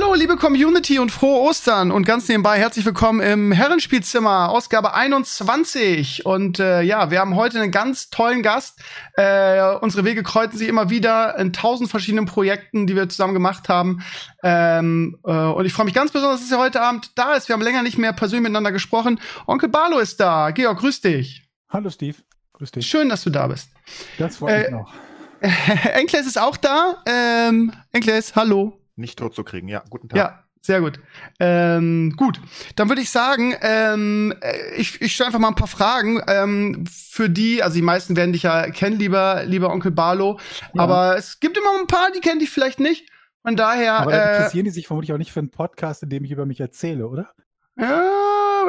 Hallo, liebe Community und frohe Ostern und ganz nebenbei herzlich willkommen im Herrenspielzimmer, Ausgabe 21. Und äh, ja, wir haben heute einen ganz tollen Gast. Äh, unsere Wege kreuzen sich immer wieder in tausend verschiedenen Projekten, die wir zusammen gemacht haben. Ähm, äh, und ich freue mich ganz besonders, dass er heute Abend da ist. Wir haben länger nicht mehr persönlich miteinander gesprochen. Onkel Barlo ist da. Georg, grüß dich. Hallo Steve, grüß dich. Schön, dass du da bist. Das freut mich noch. Enkles ist auch da. Ähm, Enkles, hallo nicht tot zu kriegen. Ja, guten Tag. Ja, sehr gut. Ähm, gut, dann würde ich sagen, ähm, äh, ich, ich stelle einfach mal ein paar Fragen ähm, für die, also die meisten werden dich ja kennen, lieber, lieber Onkel Barlo, ja. aber es gibt immer ein paar, die kennen dich vielleicht nicht. Von daher. Aber dann äh, interessieren die sich vermutlich auch nicht für einen Podcast, in dem ich über mich erzähle, oder? Ja,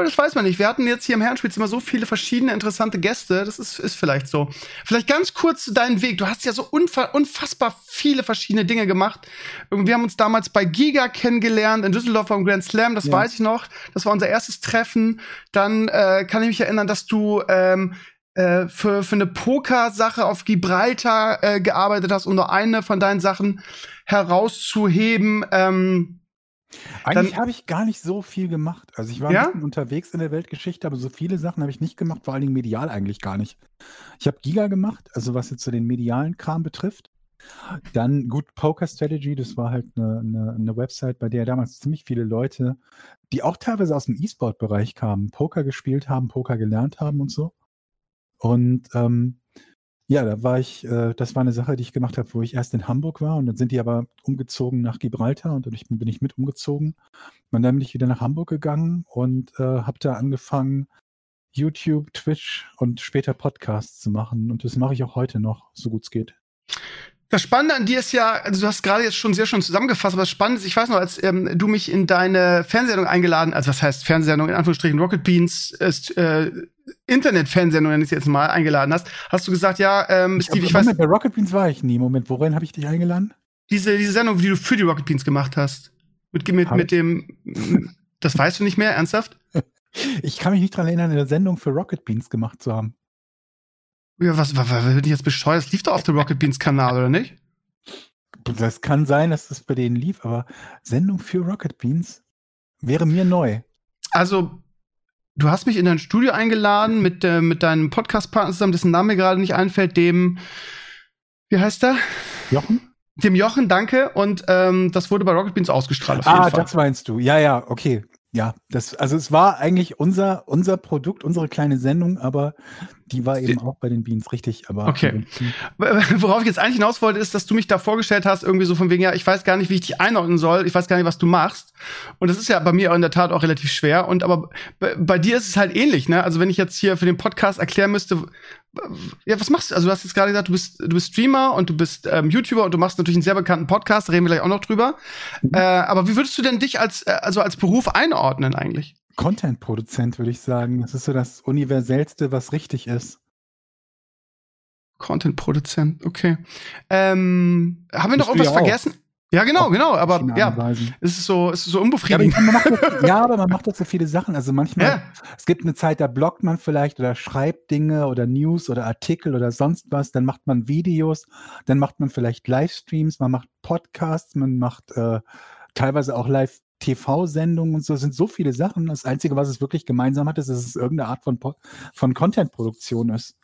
das weiß man nicht. Wir hatten jetzt hier im Herrenspielzimmer so viele verschiedene interessante Gäste. Das ist, ist vielleicht so. Vielleicht ganz kurz deinen Weg. Du hast ja so unfassbar viele verschiedene Dinge gemacht. Wir haben uns damals bei Giga kennengelernt in Düsseldorf beim Grand Slam. Das ja. weiß ich noch. Das war unser erstes Treffen. Dann äh, kann ich mich erinnern, dass du ähm, äh, für, für eine Poker-Sache auf Gibraltar äh, gearbeitet hast, um nur eine von deinen Sachen herauszuheben. Ähm, eigentlich habe ich gar nicht so viel gemacht. Also ich war ja? ein bisschen unterwegs in der Weltgeschichte, aber so viele Sachen habe ich nicht gemacht, vor allen Dingen medial eigentlich gar nicht. Ich habe Giga gemacht, also was jetzt so den medialen Kram betrifft. Dann gut Poker Strategy, das war halt eine, eine, eine Website, bei der damals ziemlich viele Leute, die auch teilweise aus dem E-Sport-Bereich kamen, Poker gespielt haben, Poker gelernt haben und so. Und ähm, ja, da war ich, äh, das war eine Sache, die ich gemacht habe, wo ich erst in Hamburg war und dann sind die aber umgezogen nach Gibraltar und dann bin ich mit umgezogen. Und dann bin ich wieder nach Hamburg gegangen und äh, habe da angefangen, YouTube, Twitch und später Podcasts zu machen. Und das mache ich auch heute noch, so gut es geht. Das Spannende an dir ist ja, also du hast gerade jetzt schon sehr schön zusammengefasst, aber das Spannende ist, ich weiß noch, als ähm, du mich in deine Fernsehsendung eingeladen, also was heißt Fernsehsendung, in Anführungsstrichen Rocket Beans, ist, äh, Internet-Fernsehsendung, wenn ich jetzt mal eingeladen hast, hast du gesagt, ja, ähm, Steve, ich Moment, weiß. Bei Rocket Beans war ich nie. Moment, worin habe ich dich eingeladen? Diese, diese Sendung, die du für die Rocket Beans gemacht hast. Mit, mit, mit dem, das weißt du nicht mehr, ernsthaft? Ich kann mich nicht dran erinnern, eine Sendung für Rocket Beans gemacht zu haben. Ja, was, was, was bin ich jetzt bescheuert? Das lief doch auf dem Rocket Beans Kanal, oder nicht? Das kann sein, dass das bei denen lief, aber Sendung für Rocket Beans wäre mir neu. Also, du hast mich in dein Studio eingeladen mit, äh, mit deinem Podcast-Partner zusammen, dessen Name mir gerade nicht einfällt, dem, wie heißt der? Jochen? Dem Jochen, danke. Und ähm, das wurde bei Rocket Beans ausgestrahlt. ah, das meinst du. Ja, ja, okay. Ja, das, also es war eigentlich unser, unser Produkt, unsere kleine Sendung, aber die war eben auch bei den Beans, richtig. Aber okay. Worauf ich jetzt eigentlich hinaus wollte, ist, dass du mich da vorgestellt hast, irgendwie so von wegen, ja, ich weiß gar nicht, wie ich dich einordnen soll, ich weiß gar nicht, was du machst. Und das ist ja bei mir in der Tat auch relativ schwer. Und aber bei, bei dir ist es halt ähnlich, ne? Also wenn ich jetzt hier für den Podcast erklären müsste, ja, was machst du? Also du hast jetzt gerade gesagt, du bist, du bist Streamer und du bist ähm, YouTuber und du machst natürlich einen sehr bekannten Podcast, da reden wir gleich auch noch drüber. Mhm. Äh, aber wie würdest du denn dich als, äh, also als Beruf einordnen eigentlich? Content-Produzent, würde ich sagen. Das ist so das Universellste, was richtig ist. Content-Produzent, okay. Ähm, haben wir noch irgendwas vergessen? Ja, genau, genau, aber ja, es ist so, es ist so unbefriedigend. Ja aber, ja, aber man macht doch so viele Sachen. Also manchmal, ja. es gibt eine Zeit, da bloggt man vielleicht oder schreibt Dinge oder News oder Artikel oder sonst was, dann macht man Videos, dann macht man vielleicht Livestreams, man macht Podcasts, man macht äh, teilweise auch Live TV-Sendungen und so, das sind so viele Sachen. Das Einzige, was es wirklich gemeinsam hat, ist, dass es irgendeine Art von, von Content-Produktion ist.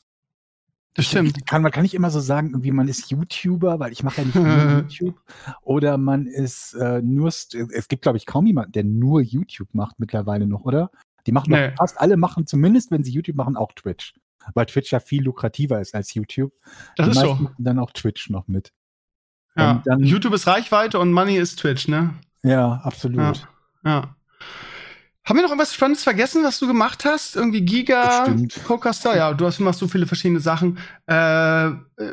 Das stimmt. Kann, man kann nicht immer so sagen, irgendwie man ist YouTuber, weil ich mache ja nicht nur YouTube. Oder man ist äh, nur, es gibt, glaube ich, kaum jemanden, der nur YouTube macht mittlerweile noch, oder? Die machen nee. noch, fast alle machen, zumindest wenn sie YouTube machen, auch Twitch. Weil Twitch ja viel lukrativer ist als YouTube. Das Die ist so. dann auch Twitch noch mit. Ja, dann, YouTube ist Reichweite und Money ist Twitch, ne? Ja, absolut. Ja. ja. Haben wir noch irgendwas Spannendes vergessen, was du gemacht hast? Irgendwie Giga, Pokerstar? Ja, du hast, machst so viele verschiedene Sachen. Äh,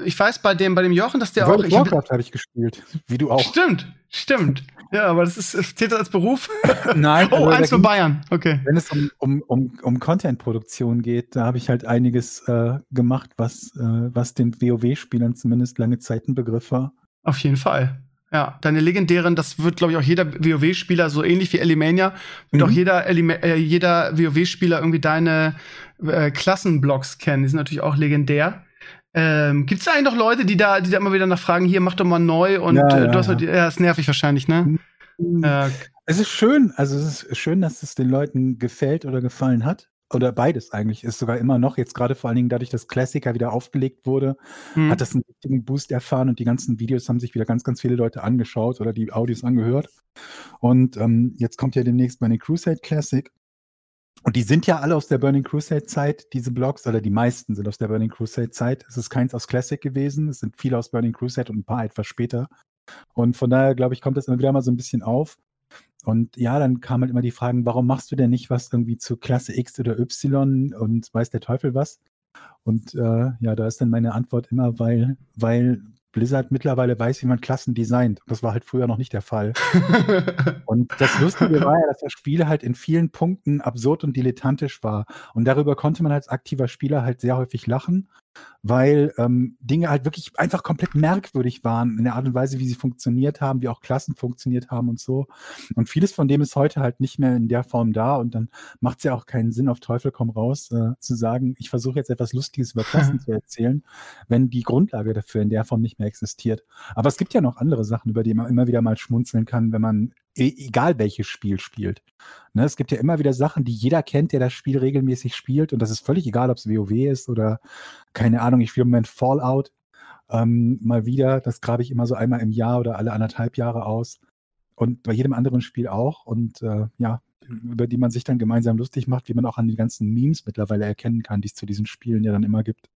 ich weiß bei dem, bei dem Jochen, dass der World auch. Warcraft habe ich gespielt, wie du auch. Stimmt, stimmt. Ja, aber das ist, zählt das als Beruf? Nein. oh, eins für Bayern. Okay. Wenn es um, um, um, um Content-Produktion geht, da habe ich halt einiges äh, gemacht, was, äh, was den WoW-Spielern zumindest lange Zeit ein Begriff war. Auf jeden Fall. Ja, deine legendären, das wird, glaube ich, auch jeder WoW-Spieler, so ähnlich wie Elimania, wird mhm. auch jeder, äh, jeder WoW-Spieler irgendwie deine äh, Klassenblocks kennen. Die sind natürlich auch legendär. Ähm, Gibt es eigentlich noch Leute, die da, die da immer wieder nachfragen, hier, mach doch mal neu und ja, äh, du hast, ja, ja, ist nervig wahrscheinlich, ne? Mhm. Äh, es ist schön, also es ist schön, dass es den Leuten gefällt oder gefallen hat oder beides eigentlich, ist sogar immer noch, jetzt gerade vor allen Dingen dadurch, dass Klassiker wieder aufgelegt wurde, mhm. hat das einen richtigen Boost erfahren und die ganzen Videos haben sich wieder ganz, ganz viele Leute angeschaut oder die Audios angehört. Und ähm, jetzt kommt ja demnächst Burning Crusade Classic. Und die sind ja alle aus der Burning Crusade Zeit, diese Blogs, oder die meisten sind aus der Burning Crusade Zeit. Es ist keins aus Classic gewesen, es sind viele aus Burning Crusade und ein paar etwas später. Und von daher, glaube ich, kommt das immer wieder mal so ein bisschen auf. Und ja, dann kamen halt immer die Fragen, warum machst du denn nicht was irgendwie zu Klasse X oder Y und weiß der Teufel was? Und äh, ja, da ist dann meine Antwort immer, weil, weil Blizzard mittlerweile weiß, wie man Klassen designt. Das war halt früher noch nicht der Fall. und das Lustige war ja, dass das Spiel halt in vielen Punkten absurd und dilettantisch war. Und darüber konnte man als aktiver Spieler halt sehr häufig lachen weil ähm, Dinge halt wirklich einfach komplett merkwürdig waren in der Art und Weise, wie sie funktioniert haben, wie auch Klassen funktioniert haben und so. Und vieles von dem ist heute halt nicht mehr in der Form da und dann macht es ja auch keinen Sinn, auf Teufel komm raus, äh, zu sagen, ich versuche jetzt etwas Lustiges über Klassen zu erzählen, wenn die Grundlage dafür in der Form nicht mehr existiert. Aber es gibt ja noch andere Sachen, über die man immer wieder mal schmunzeln kann, wenn man e egal welches Spiel spielt. Ne, es gibt ja immer wieder Sachen, die jeder kennt, der das Spiel regelmäßig spielt. Und das ist völlig egal, ob es WoW ist oder, keine Ahnung, ich spiele im Moment Fallout. Ähm, mal wieder, das grabe ich immer so einmal im Jahr oder alle anderthalb Jahre aus. Und bei jedem anderen Spiel auch. Und äh, ja, über die man sich dann gemeinsam lustig macht, wie man auch an die ganzen Memes mittlerweile erkennen kann, die es zu diesen Spielen ja dann immer gibt.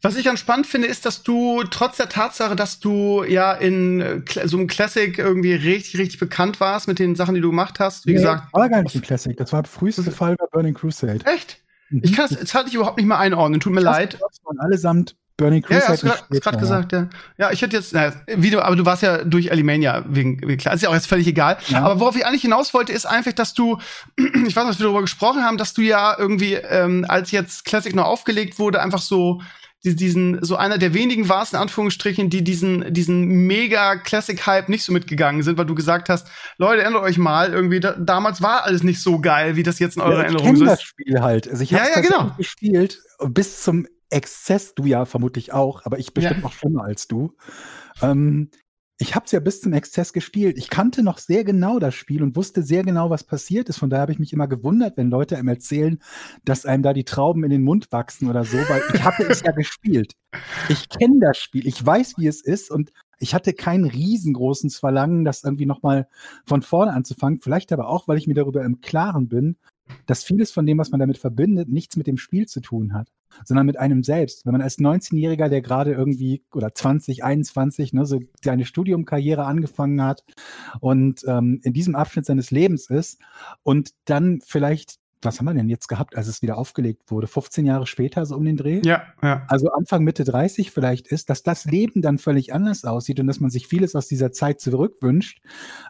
Was ich ganz spannend finde, ist, dass du trotz der Tatsache, dass du ja in äh, so einem Classic irgendwie richtig, richtig bekannt warst mit den Sachen, die du gemacht hast, wie nee, gesagt. War gar nicht ein Classic, das war der früheste Fall bei Burning Crusade. Echt? Mhm. Ich kann das, das ich überhaupt nicht mehr einordnen, tut mir das leid. Allesamt Burning Crusade. Ja, hast du gerade gesagt, ja. Ja, ich hätte jetzt, naja, Video, aber du warst ja durch Alimania wegen, wegen klar, ist ja auch jetzt völlig egal. Ja. Aber worauf ich eigentlich hinaus wollte, ist einfach, dass du, ich weiß nicht, was wir darüber gesprochen haben, dass du ja irgendwie, ähm, als jetzt Classic noch aufgelegt wurde, einfach so diesen, so einer der wenigen warst, in Anführungsstrichen, die diesen, diesen mega Classic-Hype nicht so mitgegangen sind, weil du gesagt hast, Leute, erinnert euch mal, irgendwie, da, damals war alles nicht so geil, wie das jetzt in eurer ja, Erinnerung ist. Ich das Spiel halt. Also ich ja, ja, genau. gespielt, bis zum Exzess, du ja vermutlich auch, aber ich bestimmt ja. noch schlimmer als du. Ähm, ich habe es ja bis zum Exzess gespielt. Ich kannte noch sehr genau das Spiel und wusste sehr genau, was passiert ist. Von daher habe ich mich immer gewundert, wenn Leute einem erzählen, dass einem da die Trauben in den Mund wachsen oder so, weil ich hatte es ja gespielt. Ich kenne das Spiel, ich weiß, wie es ist und ich hatte kein riesengroßes Verlangen, das irgendwie nochmal von vorne anzufangen. Vielleicht aber auch, weil ich mir darüber im Klaren bin, dass vieles von dem, was man damit verbindet, nichts mit dem Spiel zu tun hat, sondern mit einem selbst. Wenn man als 19-Jähriger, der gerade irgendwie oder 20, 21, ne, so seine Studiumkarriere angefangen hat und ähm, in diesem Abschnitt seines Lebens ist und dann vielleicht was haben wir denn jetzt gehabt, als es wieder aufgelegt wurde? 15 Jahre später, so um den Dreh? Ja, ja. Also Anfang, Mitte 30 vielleicht ist, dass das Leben dann völlig anders aussieht und dass man sich vieles aus dieser Zeit zurückwünscht.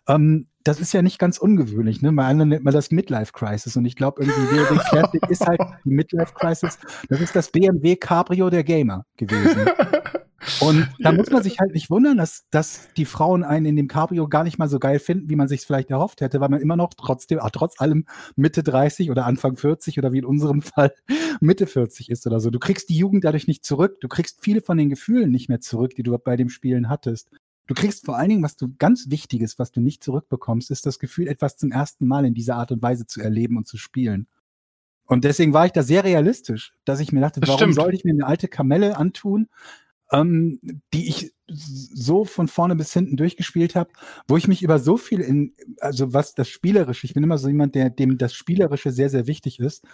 Ähm, das ist ja nicht ganz ungewöhnlich, ne? Bei anderen nennt man das Midlife Crisis und ich glaube irgendwie WoW Classic ist halt die Midlife Crisis. Das ist das BMW Cabrio der Gamer gewesen. Und da muss man sich halt nicht wundern, dass, dass die Frauen einen in dem Cabrio gar nicht mal so geil finden, wie man sich vielleicht erhofft hätte, weil man immer noch trotzdem, ach, trotz allem Mitte 30 oder Anfang 40 oder wie in unserem Fall Mitte 40 ist oder so. Du kriegst die Jugend dadurch nicht zurück. Du kriegst viele von den Gefühlen nicht mehr zurück, die du bei dem Spielen hattest. Du kriegst vor allen Dingen, was du ganz Wichtiges, was du nicht zurückbekommst, ist das Gefühl, etwas zum ersten Mal in dieser Art und Weise zu erleben und zu spielen. Und deswegen war ich da sehr realistisch, dass ich mir dachte, das warum stimmt. soll ich mir eine alte Kamelle antun, ähm, die ich so von vorne bis hinten durchgespielt habe, wo ich mich über so viel in, also was das Spielerische, ich bin immer so jemand, der dem das Spielerische sehr, sehr wichtig ist,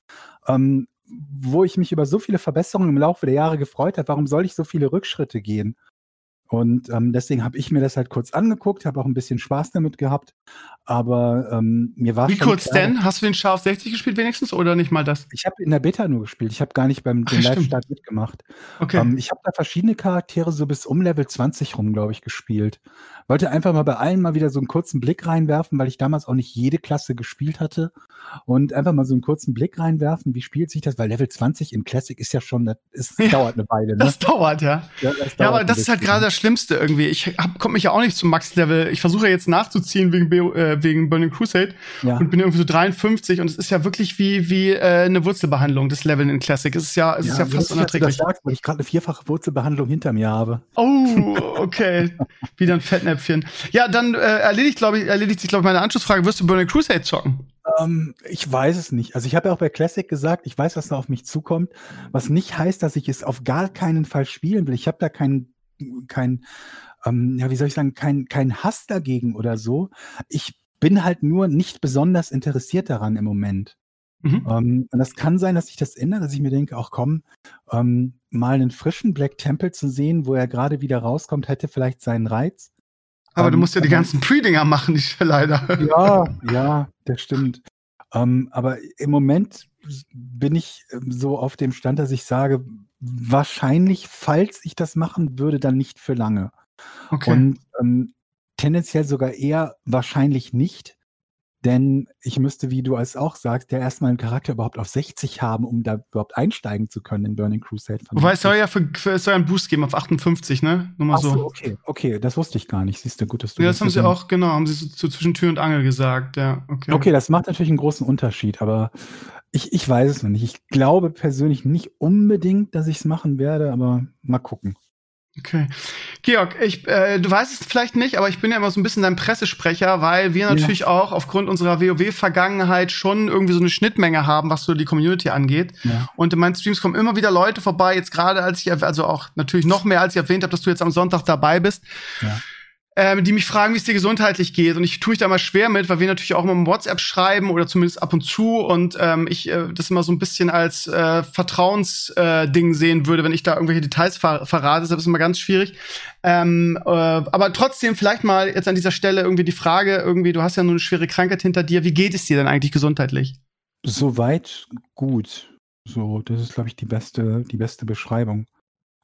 ähm, wo ich mich über so viele Verbesserungen im Laufe der Jahre gefreut habe, warum soll ich so viele Rückschritte gehen? Und ähm, deswegen habe ich mir das halt kurz angeguckt, habe auch ein bisschen Spaß damit gehabt. Aber ähm, mir war Wie kurz klar, denn? Hast du den Scharf 60 gespielt wenigstens oder nicht mal das? Ich habe in der Beta nur gespielt. Ich habe gar nicht beim Live-Start mitgemacht. Okay. Ähm, ich habe da verschiedene Charaktere so bis um Level 20 rum, glaube ich, gespielt. Wollte einfach mal bei allen mal wieder so einen kurzen Blick reinwerfen, weil ich damals auch nicht jede Klasse gespielt hatte. Und einfach mal so einen kurzen Blick reinwerfen, wie spielt sich das? Weil Level 20 im Classic ist ja schon, das ist, ja, dauert eine Weile. Ne? Das dauert, ja. Ja, das dauert ja aber das ist halt gerade das Schlimmste irgendwie. Ich komme mich ja auch nicht zum Max-Level. Ich versuche ja jetzt nachzuziehen wegen, äh, wegen Burning Crusade ja. und bin irgendwie so 53 und es ist ja wirklich wie, wie äh, eine Wurzelbehandlung, das Leveln in Classic. Es ist ja, es ja, ist ja fast unerträglich. Das sagst, weil ich gerade eine vierfache Wurzelbehandlung hinter mir habe. Oh, okay. Wieder ein Fettnäpfchen. Ja, dann äh, erledigt, glaube ich, erledigt sich, glaube ich, meine Anschlussfrage. Wirst du Burning Crusade zocken? Ähm, ich weiß es nicht. Also ich habe ja auch bei Classic gesagt, ich weiß, was da auf mich zukommt, was nicht heißt, dass ich es auf gar keinen Fall spielen will. Ich habe da keinen kein, ähm, ja, wie soll ich sagen, kein, kein Hass dagegen oder so. Ich bin halt nur nicht besonders interessiert daran im Moment. Mhm. Ähm, und das kann sein, dass sich das ändert, dass ich mir denke, auch komm, ähm, mal einen frischen Black Temple zu sehen, wo er gerade wieder rauskommt, hätte vielleicht seinen Reiz. Aber du musst ja die ganzen Pre-Dinger machen, ich leider. Ja, ja, das stimmt. Ähm, aber im Moment bin ich ähm, so auf dem Stand, dass ich sage, wahrscheinlich, falls ich das machen würde, dann nicht für lange. Okay. Und ähm, tendenziell sogar eher wahrscheinlich nicht, denn ich müsste, wie du es auch sagst, ja erstmal einen Charakter überhaupt auf 60 haben, um da überhaupt einsteigen zu können in Burning Crusade. Wobei es soll ja für, für, es soll einen Boost geben auf 58, ne? Nur mal Ach so. so. okay, okay, das wusste ich gar nicht. Siehst du, gut, dass du Ja, das haben sie auch, genau, haben sie so, so zwischen Tür und Angel gesagt, ja. Okay. okay, das macht natürlich einen großen Unterschied, aber ich, ich weiß es noch nicht. Ich glaube persönlich nicht unbedingt, dass ich es machen werde, aber mal gucken. Okay. Georg, ich, äh, du weißt es vielleicht nicht, aber ich bin ja immer so ein bisschen dein Pressesprecher, weil wir natürlich ja. auch aufgrund unserer WoW-Vergangenheit schon irgendwie so eine Schnittmenge haben, was so die Community angeht. Ja. Und in meinen Streams kommen immer wieder Leute vorbei, jetzt gerade als ich, also auch natürlich noch mehr, als ich erwähnt habe, dass du jetzt am Sonntag dabei bist. Ja ähm, die mich fragen, wie es dir gesundheitlich geht. Und ich tue mich da mal schwer mit, weil wir natürlich auch immer im WhatsApp schreiben oder zumindest ab und zu und ähm, ich äh, das immer so ein bisschen als äh, Vertrauensding äh, sehen würde, wenn ich da irgendwelche Details ver verrate. Deshalb ist immer ganz schwierig. Ähm, äh, aber trotzdem vielleicht mal jetzt an dieser Stelle irgendwie die Frage, irgendwie, du hast ja nur eine schwere Krankheit hinter dir. Wie geht es dir denn eigentlich gesundheitlich? Soweit gut. So, das ist, glaube ich, die beste, die beste Beschreibung.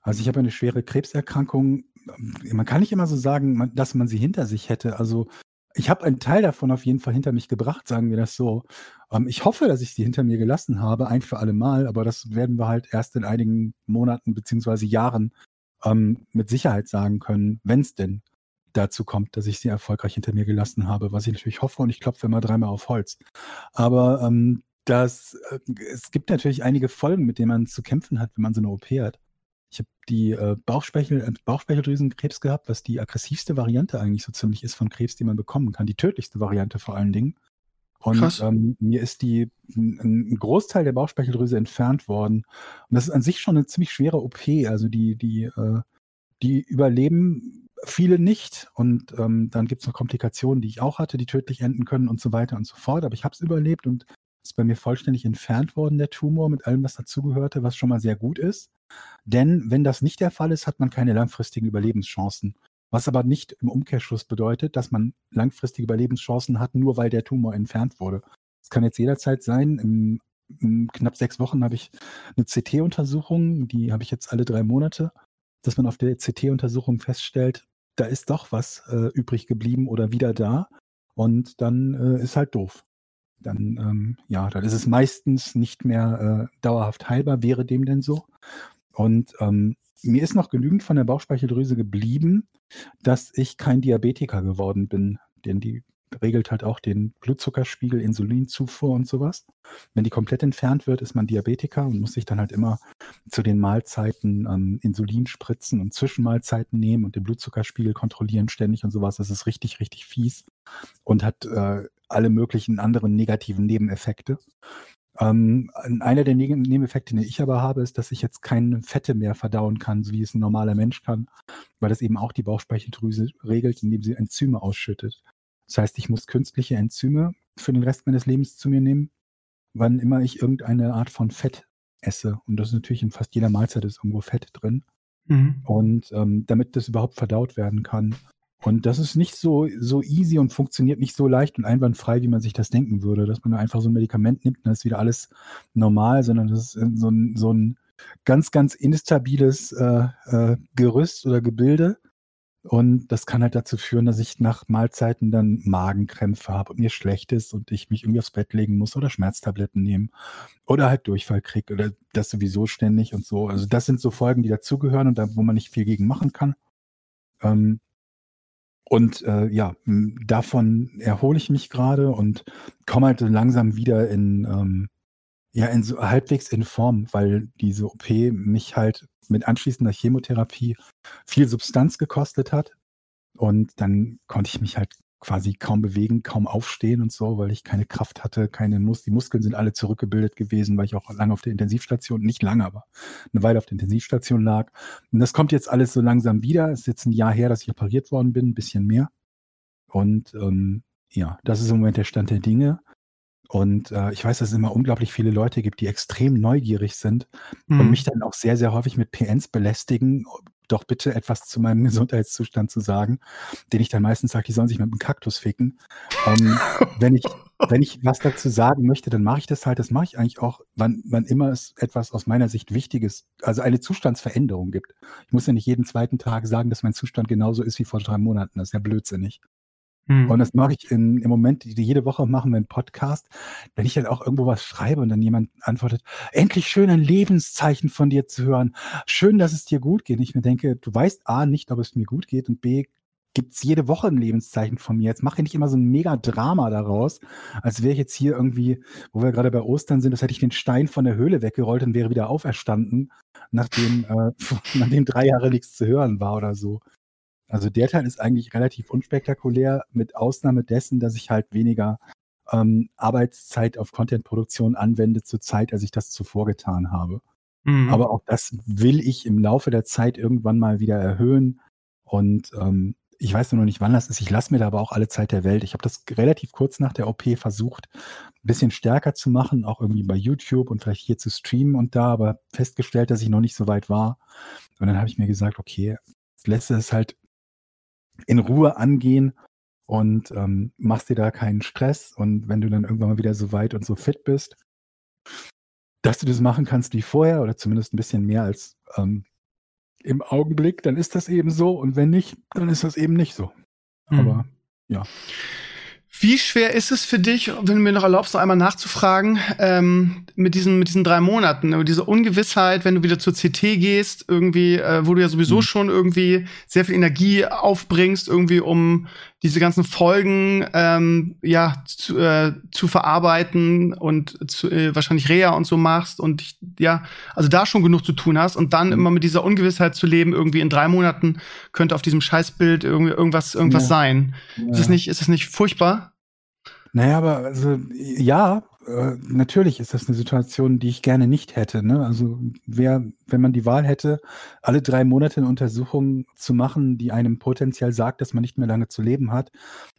Also ich habe eine schwere Krebserkrankung man kann nicht immer so sagen, dass man sie hinter sich hätte. Also ich habe einen Teil davon auf jeden Fall hinter mich gebracht, sagen wir das so. Ähm, ich hoffe, dass ich sie hinter mir gelassen habe, ein für alle Mal, aber das werden wir halt erst in einigen Monaten beziehungsweise Jahren ähm, mit Sicherheit sagen können, wenn es denn dazu kommt, dass ich sie erfolgreich hinter mir gelassen habe, was ich natürlich hoffe und ich klopfe immer dreimal auf Holz. Aber ähm, das, äh, es gibt natürlich einige Folgen, mit denen man zu kämpfen hat, wenn man so eine OP hat. Ich habe die äh, Bauchspeichel, äh, Bauchspeicheldrüsenkrebs gehabt, was die aggressivste Variante eigentlich so ziemlich ist von Krebs, die man bekommen kann. Die tödlichste Variante vor allen Dingen. Und ähm, mir ist die ein, Großteil der Bauchspeicheldrüse entfernt worden. Und das ist an sich schon eine ziemlich schwere OP. Also die, die, äh, die überleben viele nicht. Und ähm, dann gibt es noch Komplikationen, die ich auch hatte, die tödlich enden können und so weiter und so fort. Aber ich habe es überlebt und ist bei mir vollständig entfernt worden, der Tumor, mit allem, was dazugehörte, was schon mal sehr gut ist. Denn wenn das nicht der Fall ist, hat man keine langfristigen Überlebenschancen. Was aber nicht im Umkehrschluss bedeutet, dass man langfristige Überlebenschancen hat, nur weil der Tumor entfernt wurde. Es kann jetzt jederzeit sein. Im, in knapp sechs Wochen habe ich eine CT-Untersuchung, die habe ich jetzt alle drei Monate, dass man auf der CT-Untersuchung feststellt, da ist doch was äh, übrig geblieben oder wieder da. Und dann äh, ist halt doof. Dann, ähm, ja, dann ist es meistens nicht mehr äh, dauerhaft heilbar, wäre dem denn so. Und ähm, mir ist noch genügend von der Bauchspeicheldrüse geblieben, dass ich kein Diabetiker geworden bin, denn die regelt halt auch den Blutzuckerspiegel, Insulinzufuhr und sowas. Wenn die komplett entfernt wird, ist man Diabetiker und muss sich dann halt immer zu den Mahlzeiten ähm, Insulin spritzen und Zwischenmahlzeiten nehmen und den Blutzuckerspiegel kontrollieren ständig und sowas. Das ist richtig, richtig fies und hat äh, alle möglichen anderen negativen Nebeneffekte. Ähm, einer der Nebeneffekte, den ich aber habe, ist, dass ich jetzt keine Fette mehr verdauen kann, so wie es ein normaler Mensch kann, weil das eben auch die Bauchspeicheldrüse regelt, indem sie Enzyme ausschüttet. Das heißt, ich muss künstliche Enzyme für den Rest meines Lebens zu mir nehmen, wann immer ich irgendeine Art von Fett esse. Und das ist natürlich in fast jeder Mahlzeit ist irgendwo Fett drin. Mhm. Und ähm, damit das überhaupt verdaut werden kann. Und das ist nicht so, so easy und funktioniert nicht so leicht und einwandfrei, wie man sich das denken würde, dass man einfach so ein Medikament nimmt und dann ist wieder alles normal, sondern das ist so ein, so ein ganz, ganz instabiles äh, äh, Gerüst oder Gebilde. Und das kann halt dazu führen, dass ich nach Mahlzeiten dann Magenkrämpfe habe und mir schlecht ist und ich mich irgendwie aufs Bett legen muss oder Schmerztabletten nehmen oder halt Durchfall kriege oder das sowieso ständig und so. Also das sind so Folgen, die dazugehören und da, wo man nicht viel gegen machen kann. Ähm, und äh, ja, davon erhole ich mich gerade und komme halt langsam wieder in, ähm, ja, in so halbwegs in Form, weil diese OP mich halt mit anschließender Chemotherapie viel Substanz gekostet hat. Und dann konnte ich mich halt quasi kaum bewegen, kaum aufstehen und so, weil ich keine Kraft hatte, keine Mus die Muskeln sind alle zurückgebildet gewesen, weil ich auch lange auf der Intensivstation, nicht lange, aber eine Weile auf der Intensivstation lag. Und das kommt jetzt alles so langsam wieder. Es ist jetzt ein Jahr her, dass ich operiert worden bin, ein bisschen mehr. Und ähm, ja, das ist im Moment der Stand der Dinge. Und äh, ich weiß, dass es immer unglaublich viele Leute gibt, die extrem neugierig sind mhm. und mich dann auch sehr, sehr häufig mit PNs belästigen, doch bitte etwas zu meinem Gesundheitszustand zu sagen, den ich dann meistens sage, die sollen sich mit einem Kaktus ficken. Ähm, wenn, ich, wenn ich was dazu sagen möchte, dann mache ich das halt. Das mache ich eigentlich auch, wann, wann immer es etwas aus meiner Sicht Wichtiges, also eine Zustandsveränderung gibt. Ich muss ja nicht jeden zweiten Tag sagen, dass mein Zustand genauso ist wie vor drei Monaten. Das ist ja blödsinnig. Mhm. Und das mache ich in, im Moment, jede Woche machen wir einen Podcast. Wenn ich dann auch irgendwo was schreibe und dann jemand antwortet, endlich schön ein Lebenszeichen von dir zu hören. Schön, dass es dir gut geht. Und ich mir denke, du weißt A, nicht, ob es mir gut geht und B, gibt es jede Woche ein Lebenszeichen von mir. Jetzt mache ich nicht immer so ein mega Drama daraus, als wäre ich jetzt hier irgendwie, wo wir gerade bei Ostern sind, als hätte ich den Stein von der Höhle weggerollt und wäre wieder auferstanden, nachdem, äh, nachdem drei Jahre nichts zu hören war oder so. Also der Teil ist eigentlich relativ unspektakulär, mit Ausnahme dessen, dass ich halt weniger ähm, Arbeitszeit auf Contentproduktion anwende zur Zeit, als ich das zuvor getan habe. Mhm. Aber auch das will ich im Laufe der Zeit irgendwann mal wieder erhöhen. Und ähm, ich weiß nur noch nicht, wann das ist. Ich lasse mir da aber auch alle Zeit der Welt. Ich habe das relativ kurz nach der OP versucht, ein bisschen stärker zu machen, auch irgendwie bei YouTube und vielleicht hier zu streamen und da, aber festgestellt, dass ich noch nicht so weit war. Und dann habe ich mir gesagt, okay, lässt es halt in Ruhe angehen und ähm, machst dir da keinen Stress. Und wenn du dann irgendwann mal wieder so weit und so fit bist, dass du das machen kannst wie vorher oder zumindest ein bisschen mehr als ähm, im Augenblick, dann ist das eben so. Und wenn nicht, dann ist das eben nicht so. Mhm. Aber ja. Wie schwer ist es für dich, wenn du mir noch erlaubst, noch einmal nachzufragen, ähm, mit, diesen, mit diesen drei Monaten, diese Ungewissheit, wenn du wieder zur CT gehst, irgendwie, äh, wo du ja sowieso mhm. schon irgendwie sehr viel Energie aufbringst, irgendwie um diese ganzen Folgen ähm, ja zu, äh, zu verarbeiten und zu, äh, wahrscheinlich Reha und so machst und ja, also da schon genug zu tun hast und dann mhm. immer mit dieser Ungewissheit zu leben, irgendwie in drei Monaten könnte auf diesem Scheißbild irgendwie irgendwas, irgendwas ja. sein. Ja. Ist es nicht, ist es nicht furchtbar? Naja, aber also ja, äh, natürlich ist das eine Situation, die ich gerne nicht hätte. Ne? Also wer, wenn man die Wahl hätte, alle drei Monate eine Untersuchung zu machen, die einem potenziell sagt, dass man nicht mehr lange zu leben hat,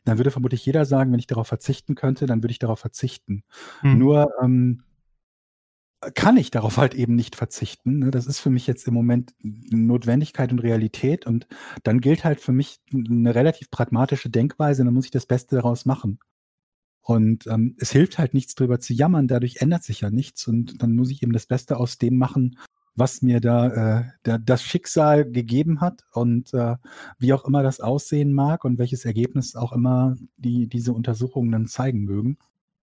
dann würde vermutlich jeder sagen, wenn ich darauf verzichten könnte, dann würde ich darauf verzichten. Hm. Nur ähm, kann ich darauf halt eben nicht verzichten. Ne? Das ist für mich jetzt im Moment Notwendigkeit und Realität und dann gilt halt für mich eine relativ pragmatische Denkweise, dann muss ich das Beste daraus machen. Und ähm, es hilft halt nichts drüber zu jammern, dadurch ändert sich ja nichts. Und dann muss ich eben das Beste aus dem machen, was mir da äh, der, das Schicksal gegeben hat und äh, wie auch immer das aussehen mag und welches Ergebnis auch immer die, diese Untersuchungen dann zeigen mögen.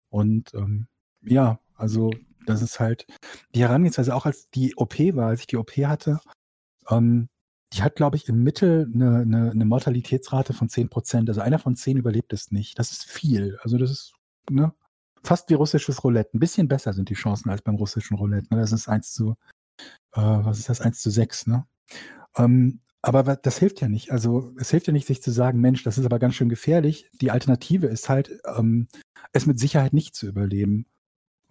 Und ähm, ja, also das ist halt die Herangehensweise, auch als die OP war, als ich die OP hatte, ähm, die hat, glaube ich, im Mittel eine, eine, eine Mortalitätsrate von 10 Prozent. Also einer von zehn überlebt es nicht. Das ist viel. Also das ist ne, fast wie russisches Roulette. Ein bisschen besser sind die Chancen als beim russischen Roulette. Ne? Das ist 1 zu, äh, was ist das, 1 zu 6. Ne? Ähm, aber das hilft ja nicht. Also es hilft ja nicht, sich zu sagen, Mensch, das ist aber ganz schön gefährlich. Die Alternative ist halt, ähm, es mit Sicherheit nicht zu überleben.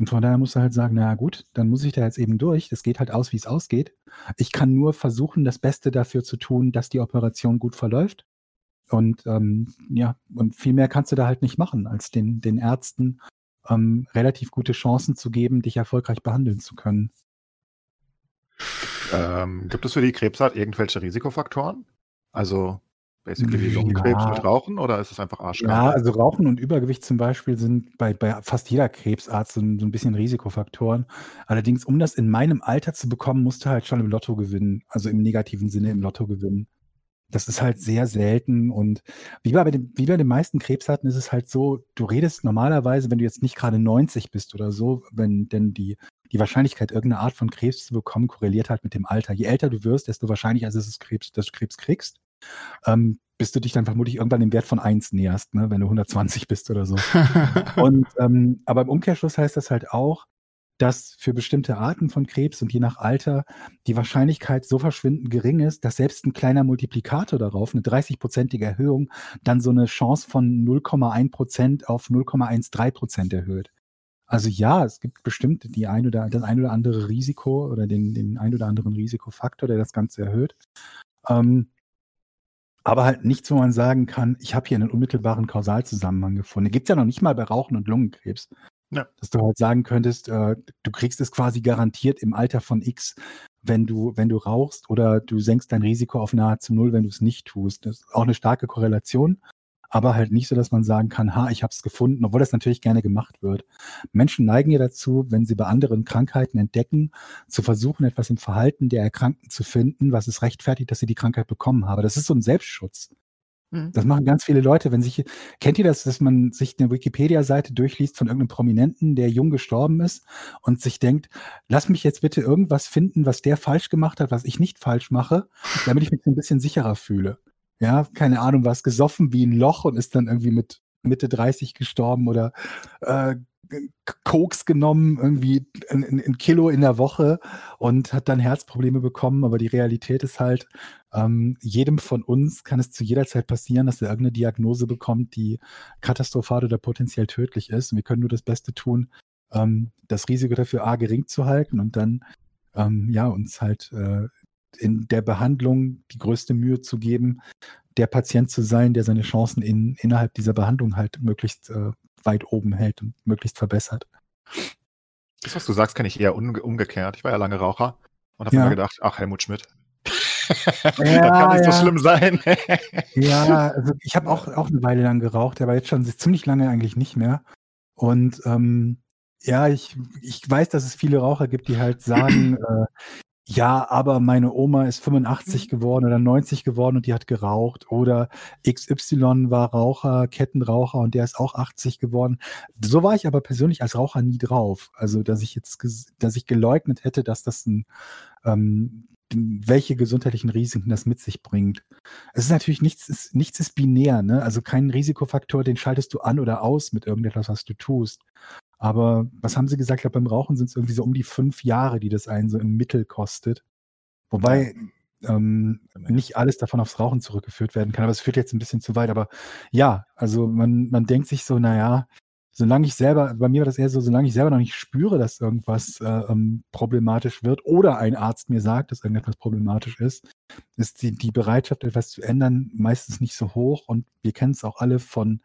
Und von daher musst du halt sagen, na gut, dann muss ich da jetzt eben durch. Es geht halt aus, wie es ausgeht. Ich kann nur versuchen, das Beste dafür zu tun, dass die Operation gut verläuft. Und ähm, ja, und viel mehr kannst du da halt nicht machen, als den, den Ärzten ähm, relativ gute Chancen zu geben, dich erfolgreich behandeln zu können. Ähm, gibt es für die Krebsart irgendwelche Risikofaktoren? Also basically wie Lungenkrebs Ja. mit Rauchen oder ist es einfach arschkalt? Ja, also Rauchen und Übergewicht zum Beispiel sind bei, bei fast jeder Krebsart so, ein- so ein bisschen Risikofaktoren. Allerdings, um das in meinem Alter zu bekommen, musst du halt schon im Lotto gewinnen. Also im negativen Sinne im Lotto gewinnen. Das ist halt sehr selten und wie bei, den, wie bei den meisten Krebsarten ist es halt so, du redest normalerweise, wenn du jetzt nicht gerade 90 bist oder so, wenn denn die, die Wahrscheinlichkeit, irgendeine Art von Krebs zu bekommen, korreliert halt mit dem Alter. Je älter du wirst, desto wahrscheinlicher ist es, dass du Krebs kriegst. Ähm, bis du dich dann vermutlich irgendwann dem Wert von 1 näherst, ne, wenn du 120 bist oder so. Und ähm, aber im Umkehrschluss heißt das halt auch, dass für bestimmte Arten von Krebs und je nach Alter die Wahrscheinlichkeit so verschwindend gering ist, dass selbst ein kleiner Multiplikator darauf, eine 30-prozentige Erhöhung, dann so eine Chance von 0,1 Prozent auf 0,13 Prozent erhöht. Also ja, es gibt bestimmt die ein oder, das ein oder andere Risiko oder den, den ein oder anderen Risikofaktor, der das Ganze erhöht. Ähm, aber halt nichts, wo man sagen kann, ich habe hier einen unmittelbaren Kausalzusammenhang gefunden. Gibt es ja noch nicht mal bei Rauchen und Lungenkrebs. Ja. Dass du halt sagen könntest, äh, du kriegst es quasi garantiert im Alter von X, wenn du, wenn du rauchst, oder du senkst dein Risiko auf nahezu null, wenn du es nicht tust. Das ist auch eine starke Korrelation, aber halt nicht so, dass man sagen kann, ha, ich habe es gefunden, obwohl das natürlich gerne gemacht wird. Menschen neigen ja dazu, wenn sie bei anderen Krankheiten entdecken, zu versuchen, etwas im Verhalten der Erkrankten zu finden, was es rechtfertigt, dass sie die Krankheit bekommen haben. Das ist so ein Selbstschutz. Mhm. Das machen ganz viele Leute, wenn sich, kennt ihr das, dass man sich eine Wikipedia-Seite durchliest von irgendeinem Prominenten, der jung gestorben ist und sich denkt, lass mich jetzt bitte irgendwas finden, was der falsch gemacht hat, was ich nicht falsch mache, damit ich mich ein bisschen sicherer fühle. Ja, keine Ahnung, was gesoffen wie ein Loch und ist dann irgendwie mit Mitte 30 gestorben oder äh, Koks genommen, irgendwie ein, ein, Kilo in der Woche und hat dann Herzprobleme bekommen. Aber die Realität ist halt, ähm, jedem von uns kann es zu jeder Zeit passieren, dass er irgendeine Diagnose bekommt, die katastrophal oder potenziell tödlich ist. Und wir können nur das Beste tun, ähm, das Risiko dafür A gering zu halten und dann ähm, ja uns halt äh, in der Behandlung die größte Mühe zu geben, der Patient zu sein, der seine Chancen in, innerhalb dieser Behandlung halt möglichst äh, weit oben hält und möglichst verbessert. Das, was du sagst, kenne ich eher umgekehrt. Ich war ja lange Raucher und habe Ja. immer gedacht, ach, Helmut Schmidt. das Ja, kann nicht ja. so schlimm sein. Ja, also ich habe auch, auch eine Weile lang geraucht, aber jetzt schon ziemlich lange eigentlich nicht mehr. Und ähm, ja, ich, ich weiß, dass es viele Raucher gibt, die halt sagen, äh, ja, aber meine Oma ist 85 geworden oder 90 geworden und die hat geraucht. Oder XY war Raucher, Kettenraucher und der ist auch 80 geworden. So war ich aber persönlich als Raucher nie drauf. Also, dass ich jetzt, dass ich geleugnet hätte, dass das ein, ähm, welche gesundheitlichen Risiken das mit sich bringt. Es ist natürlich nichts, ist, nichts ist binär, ne? Also kein Risikofaktor, den schaltest du an oder aus mit irgendetwas, was du tust. Aber was haben sie gesagt? Ich glaube, beim Rauchen sind es irgendwie so um die fünf Jahre, die das einen so im Mittel kostet. Wobei ähm, nicht alles davon aufs Rauchen zurückgeführt werden kann. Aber es führt jetzt ein bisschen zu weit. Aber ja, also man, man denkt sich so, naja, solange ich selber, bei mir war das eher so, solange ich selber noch nicht spüre, dass irgendwas äh, ähm, problematisch wird oder ein Arzt mir sagt, dass irgendetwas problematisch ist, ist die, die Bereitschaft, etwas zu ändern, meistens nicht so hoch. Und wir kennen es auch alle von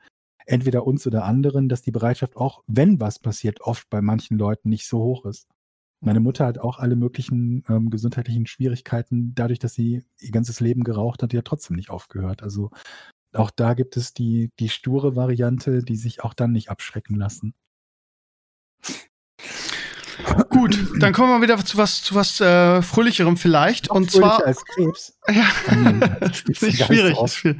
entweder uns oder anderen, dass die Bereitschaft auch, wenn was passiert, oft bei manchen Leuten nicht so hoch ist. Meine Mutter hat auch alle möglichen ähm, gesundheitlichen Schwierigkeiten, dadurch, dass sie ihr ganzes Leben geraucht hat, die hat trotzdem nicht aufgehört. Also auch da gibt es die, die sture Variante, die sich auch dann nicht abschrecken lassen. Gut, dann kommen wir wieder zu was, zu was äh, fröhlicherem vielleicht. Und zwar als Krebs. Ja, Hm, das ist nicht schwierig. ist schwierig.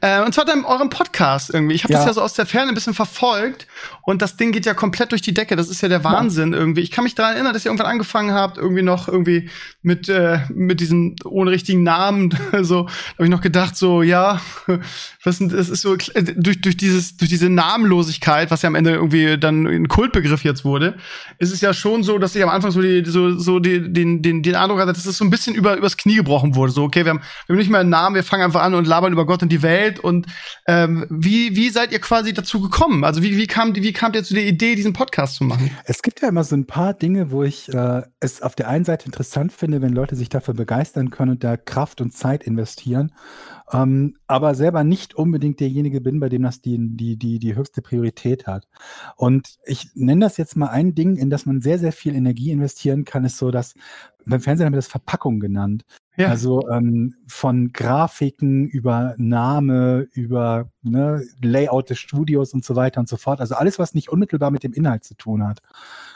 Äh, und zwar dann eurem Podcast irgendwie. Ich habe das Ja. ja so aus der Ferne ein bisschen verfolgt und das Ding geht ja komplett durch die Decke. Das ist ja der Wahnsinn irgendwie. Ich kann mich daran erinnern, dass ihr irgendwann angefangen habt, irgendwie noch irgendwie mit äh, mit diesen ohne richtigen Namen. so habe ich noch gedacht, so ja, was sind, es ist so äh, durch durch dieses durch diese Namenlosigkeit, was ja am Ende irgendwie dann ein Kultbegriff jetzt wurde, ist es ja schon so, dass ich am Anfang so die so so die, den den den Eindruck hatte, dass es so ein bisschen über übers Knie gebrochen wurde. So okay, wir haben wir haben nicht mehr einen Namen, wir fangen einfach an und labern über Gott und die Welt. Und ähm, wie, wie seid ihr quasi dazu gekommen? Also wie, wie, kam, wie kamt ihr zu der Idee, diesen Podcast zu machen? Es gibt ja immer so ein paar Dinge, wo ich äh, es auf der einen Seite interessant finde, wenn Leute sich dafür begeistern können und da Kraft und Zeit investieren, ähm, aber selber nicht unbedingt derjenige bin, bei dem das die, die, die, die höchste Priorität hat. Und ich nenne das jetzt mal ein Ding, in das man sehr, sehr viel Energie investieren kann, ist so, dass beim Fernsehen haben wir das Verpackung genannt. Ja. Also ähm, von Grafiken über Name, über ne, Layout des Studios und so weiter und so fort. Also alles, was nicht unmittelbar mit dem Inhalt zu tun hat.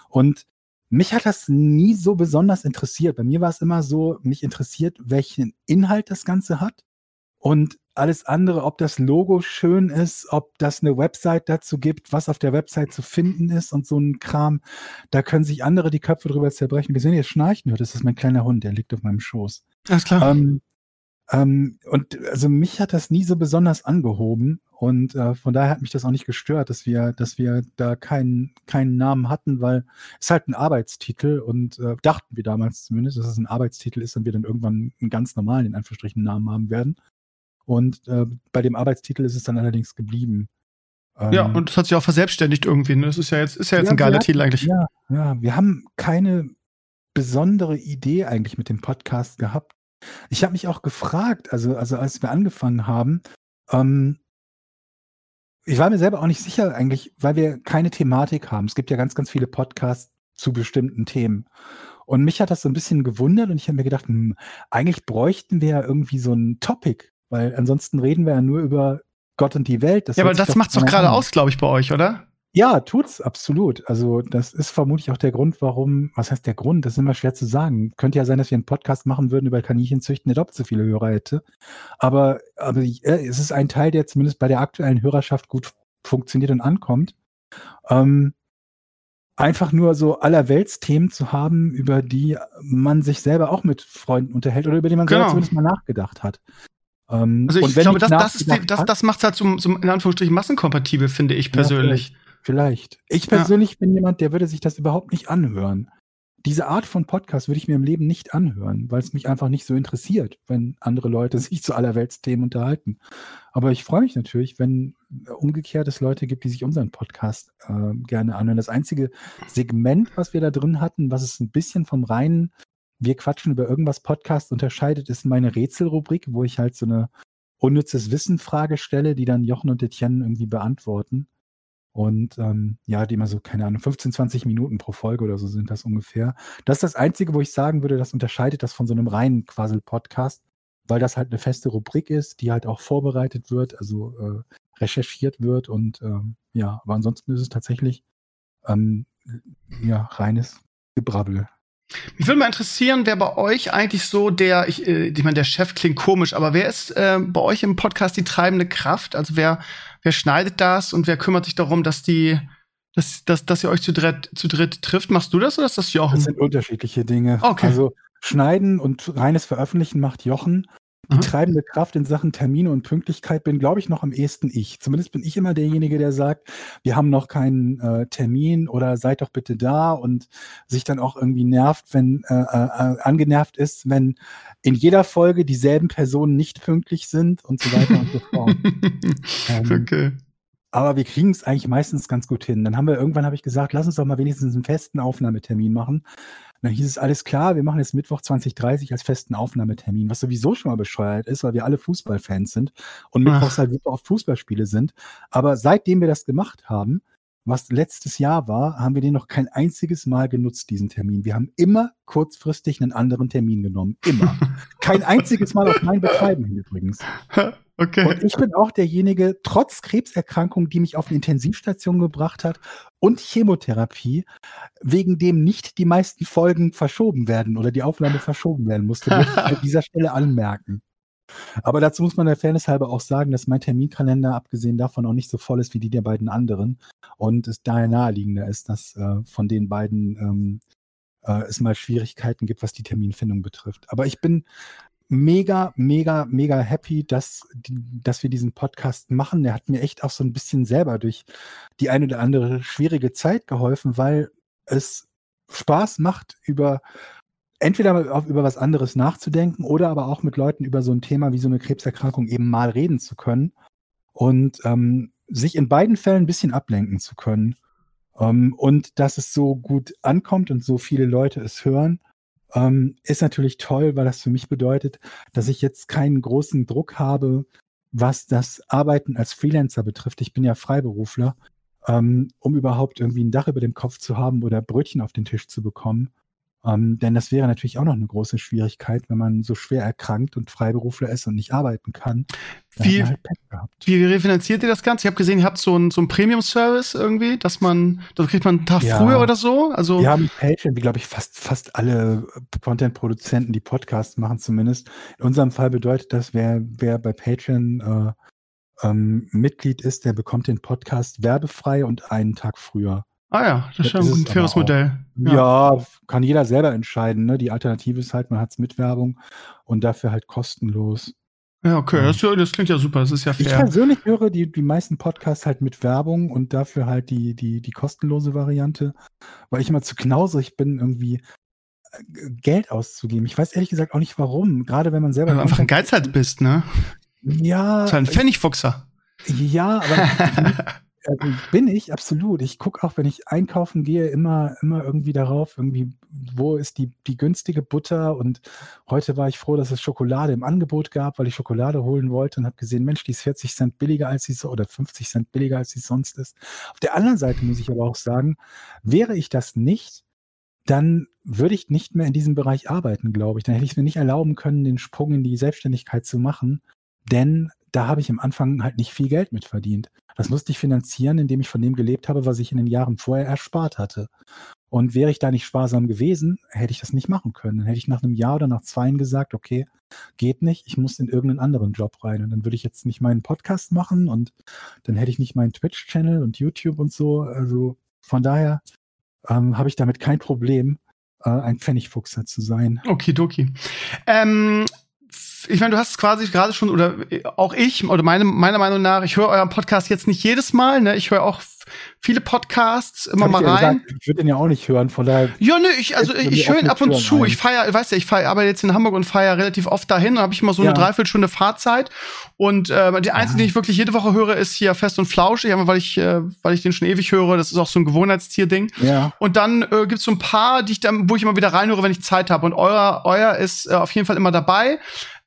Und mich hat das nie so besonders interessiert. Bei mir war es immer so, mich interessiert, welchen Inhalt das Ganze hat. Und alles andere, ob das Logo schön ist, ob das eine Website dazu gibt, was auf der Website zu finden ist und so ein Kram, da können sich andere die Köpfe drüber zerbrechen. Wir sehen jetzt schnarchen, das ist mein kleiner Hund, der liegt auf meinem Schoß. Alles klar. Ähm, ähm, und also mich hat das nie so besonders angehoben und äh, von daher hat mich das auch nicht gestört, dass wir, dass wir da keinen, keinen Namen hatten, weil es halt ein Arbeitstitel und äh, dachten wir damals zumindest, dass es ein Arbeitstitel ist und wir dann irgendwann einen ganz normalen, in Anführungsstrichen, Namen haben werden. Und äh, bei dem Arbeitstitel ist es dann allerdings geblieben. Ähm, ja, und es hat sich auch verselbstständigt irgendwie. Ne? Das ist ja jetzt, ist ja jetzt ja, ein geiler hatten, Titel eigentlich. Ja, ja, wir haben keine besondere Idee eigentlich mit dem Podcast gehabt. Ich habe mich auch gefragt, also, also als wir angefangen haben, ähm, ich war mir selber auch nicht sicher eigentlich, weil wir keine Thematik haben. Es gibt ja ganz, ganz viele Podcasts zu bestimmten Themen. Und mich hat das so ein bisschen gewundert und ich habe mir gedacht, hm, eigentlich bräuchten wir ja irgendwie so ein Topic, weil ansonsten reden wir ja nur über Gott und die Welt. Das ja, aber das macht's doch gerade aus, glaube ich, bei euch, oder? Ja, tut's absolut. Also das ist vermutlich auch der Grund, warum, was heißt der Grund? Das ist immer schwer zu sagen. Könnte ja sein, dass wir einen Podcast machen würden über Kaninchenzüchten, der doppelt so viele Hörer hätte. Aber, aber es ist ein Teil, der zumindest bei der aktuellen Hörerschaft gut funktioniert und ankommt. Ähm, einfach nur so allerweltsthemen zu haben, über die man sich selber auch mit Freunden unterhält oder über die man genau. selber zumindest mal nachgedacht hat. Ähm, also ich glaube, das, das, ist die, das, das macht es halt zum, zum, in Anführungsstrichen, massenkompatibel, finde ich persönlich. Ja, vielleicht. Ich persönlich ja. bin jemand, der würde sich das überhaupt nicht anhören. Diese Art von Podcast würde ich mir im Leben nicht anhören, weil es mich einfach nicht so interessiert, wenn andere Leute sich zu allerweltsthemen unterhalten. Aber ich freue mich natürlich, wenn umgekehrt es Leute gibt, die sich unseren Podcast äh, gerne anhören. Das einzige Segment, was wir da drin hatten, was es ein bisschen vom reinen wir quatschen über irgendwas Podcast unterscheidet, ist meine Rätselrubrik, wo ich halt so eine unnützes Wissen-Frage stelle, die dann Jochen und Etienne irgendwie beantworten. Und ähm, ja, die immer so, keine Ahnung, 15, 20 Minuten pro Folge oder so sind das ungefähr. Das ist das Einzige, wo ich sagen würde, das unterscheidet das von so einem reinen Quassel-Podcast, weil das halt eine feste Rubrik ist, die halt auch vorbereitet wird, also äh, recherchiert wird. Und ähm, ja, aber ansonsten ist es tatsächlich ähm, ja, reines Gebrabbel. Mich würde mal interessieren, wer bei euch eigentlich so der, ich, äh, ich meine, der Chef klingt komisch, aber wer ist äh, bei euch im Podcast die treibende Kraft? Also wer, wer schneidet das und wer kümmert sich darum, dass die, dass, dass, dass ihr euch zu dritt, zu dritt trifft? Machst du das oder ist das Jochen? Das sind unterschiedliche Dinge. Okay. Also Schneiden und reines Veröffentlichen macht Jochen. Die mhm. treibende Kraft in Sachen Termine und Pünktlichkeit bin, glaube ich, noch am ehesten ich. Zumindest bin ich immer derjenige, der sagt, wir haben noch keinen äh, Termin oder seid doch bitte da und sich dann auch irgendwie nervt, wenn äh, äh, angenervt ist, wenn in jeder Folge dieselben Personen nicht pünktlich sind und so weiter und so fort. ähm, okay. Aber wir kriegen es eigentlich meistens ganz gut hin. Dann haben wir irgendwann, habe ich gesagt, lass uns doch mal wenigstens einen festen Aufnahmetermin machen dann hieß es, alles klar, wir machen jetzt Mittwoch 2030 als festen Aufnahmetermin, was sowieso schon mal bescheuert ist, weil wir alle Fußballfans sind und Mittwochs halt super oft Fußballspiele sind. Aber seitdem wir das gemacht haben, was letztes Jahr war, haben wir den noch kein einziges Mal genutzt, diesen Termin. Wir haben immer kurzfristig einen anderen Termin genommen. Immer. kein einziges Mal auf mein Betreiben hin übrigens. Okay. Und ich bin auch derjenige, trotz Krebserkrankung, die mich auf eine Intensivstation gebracht hat und Chemotherapie, wegen dem nicht die meisten Folgen verschoben werden oder die Aufnahme verschoben werden musste, möchte ich an dieser Stelle anmerken. Aber dazu muss man der Fairness halber auch sagen, dass mein Terminkalender, abgesehen davon, auch nicht so voll ist wie die der beiden anderen. Und es daher naheliegender ist, dass äh, von den beiden ähm, äh, es mal Schwierigkeiten gibt, was die Terminfindung betrifft. Aber ich bin mega, mega, mega happy, dass, dass wir diesen Podcast machen. Der hat mir echt auch so ein bisschen selber durch die eine oder andere schwierige Zeit geholfen, weil es Spaß macht, über entweder über was anderes nachzudenken oder aber auch mit Leuten über so ein Thema wie so eine Krebserkrankung eben mal reden zu können und ähm, sich in beiden Fällen ein bisschen ablenken zu können. Ähm, und dass es so gut ankommt und so viele Leute es hören ähm, ist natürlich toll, weil das für mich bedeutet, dass ich jetzt keinen großen Druck habe, was das Arbeiten als Freelancer betrifft. Ich bin ja Freiberufler, ähm, um überhaupt irgendwie ein Dach über dem Kopf zu haben oder Brötchen auf den Tisch zu bekommen. Ähm, denn das wäre natürlich auch noch eine große Schwierigkeit, wenn man so schwer erkrankt und Freiberufler ist und nicht arbeiten kann. Wie, halt wie refinanziert ihr das Ganze? Ich habe gesehen, ihr habt so einen so Premium-Service irgendwie, dass man, das kriegt man einen Tag ja. früher oder so. Also wir haben Patreon, wie glaube ich fast, fast alle Content-Produzenten, die Podcasts machen zumindest. In unserem Fall bedeutet das, wer, wer bei Patreon äh, ähm, Mitglied ist, der bekommt den Podcast werbefrei und einen Tag früher. Ah ja, das ist schon ein faires Modell. Ja. ja. kann jeder selber entscheiden. Ne? Die Alternative ist halt, man hat es mit Werbung und dafür halt kostenlos. Ja, okay, ja. Das, das, klingt ja super, das ist ja fair. Ich persönlich höre die, die meisten Podcasts halt mit Werbung und dafür halt die, die, die kostenlose Variante, weil ich immer zu knauserig bin, irgendwie äh, Geld auszugeben. Ich weiß ehrlich gesagt auch nicht warum, gerade wenn man selber. Weil du einfach ein Geizhals bist, ne? Ja. Das ist ein Pfennigfuchser. Ja, aber Also bin ich, absolut. Ich gucke auch, wenn ich einkaufen gehe, immer, immer irgendwie darauf, irgendwie, wo ist die, die günstige Butter? Und heute war ich froh, dass es Schokolade im Angebot gab, weil ich Schokolade holen wollte und habe gesehen, Mensch, die ist 40 Cent billiger als sie so oder 50 Cent billiger als sie sonst ist. Auf der anderen Seite muss ich aber auch sagen, wäre ich das nicht, dann würde ich nicht mehr in diesem Bereich arbeiten, glaube ich. Dann hätte ich es mir nicht erlauben können, den Sprung in die Selbstständigkeit zu machen, denn da habe ich am Anfang halt nicht viel Geld mit verdient. Das musste ich finanzieren, indem ich von dem gelebt habe, was ich in den Jahren vorher erspart hatte. Und wäre ich da nicht sparsam gewesen, hätte ich das nicht machen können. Dann hätte ich nach einem Jahr oder nach zwei gesagt, okay, geht nicht, ich muss in irgendeinen anderen Job rein. Und dann würde ich jetzt nicht meinen Podcast machen und dann hätte ich nicht meinen Twitch-Channel und YouTube und so. Also von daher ähm, habe ich damit kein Problem, äh, ein Pfennigfuchser zu sein. Okidoki. Ähm, ich meine, du hast quasi gerade schon, oder auch ich, oder meine, meiner Meinung nach, ich höre euren Podcast jetzt nicht jedes Mal, ne? Ich höre auch viele Podcasts immer mal rein. Ja gesagt, ich würde den ja auch nicht hören, von daher. Ja, ne, ich, also ich, ich höre ihn ab und zu. Ein. Ich feiere, weißt du, ich feier, arbeite jetzt in Hamburg und feiere relativ oft dahin. Da habe ich immer so ja. eine Dreiviertelstunde Fahrzeit. Und äh, die einzige, ja. die ich wirklich jede Woche höre, ist hier Fest und Flauschig, weil ich, äh, weil ich den schon ewig höre. Das ist auch so ein Gewohnheitstier-Ding. Ja. Und dann äh, gibt es so ein paar, die ich dann, wo ich immer wieder reinhöre, wenn ich Zeit habe. Und euer, euer ist äh, auf jeden Fall immer dabei.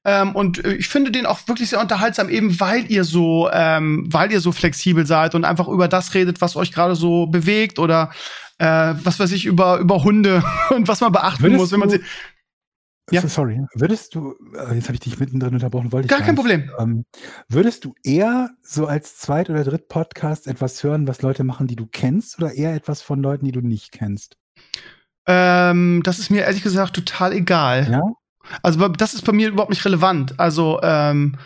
Ähm, und äh, ich finde den auch wirklich sehr unterhaltsam, eben weil ihr so, ähm, weil ihr so flexibel seid und einfach über das redet, was euch gerade so bewegt oder äh, was weiß ich, über, über Hunde und was man beachten Würdest muss, wenn man sie. Ja. Sorry, würdest du, äh, jetzt habe ich dich mittendrin unterbrochen, wollte ich gar, gar kein Problem. Ähm, würdest du eher so als Zweit- oder Dritt-Podcast etwas hören, was Leute machen, die du kennst, oder eher etwas von Leuten, die du nicht kennst? Ähm, das ist mir ehrlich gesagt total egal. Ja? Also das ist bei mir überhaupt nicht relevant. Also ähm, äh,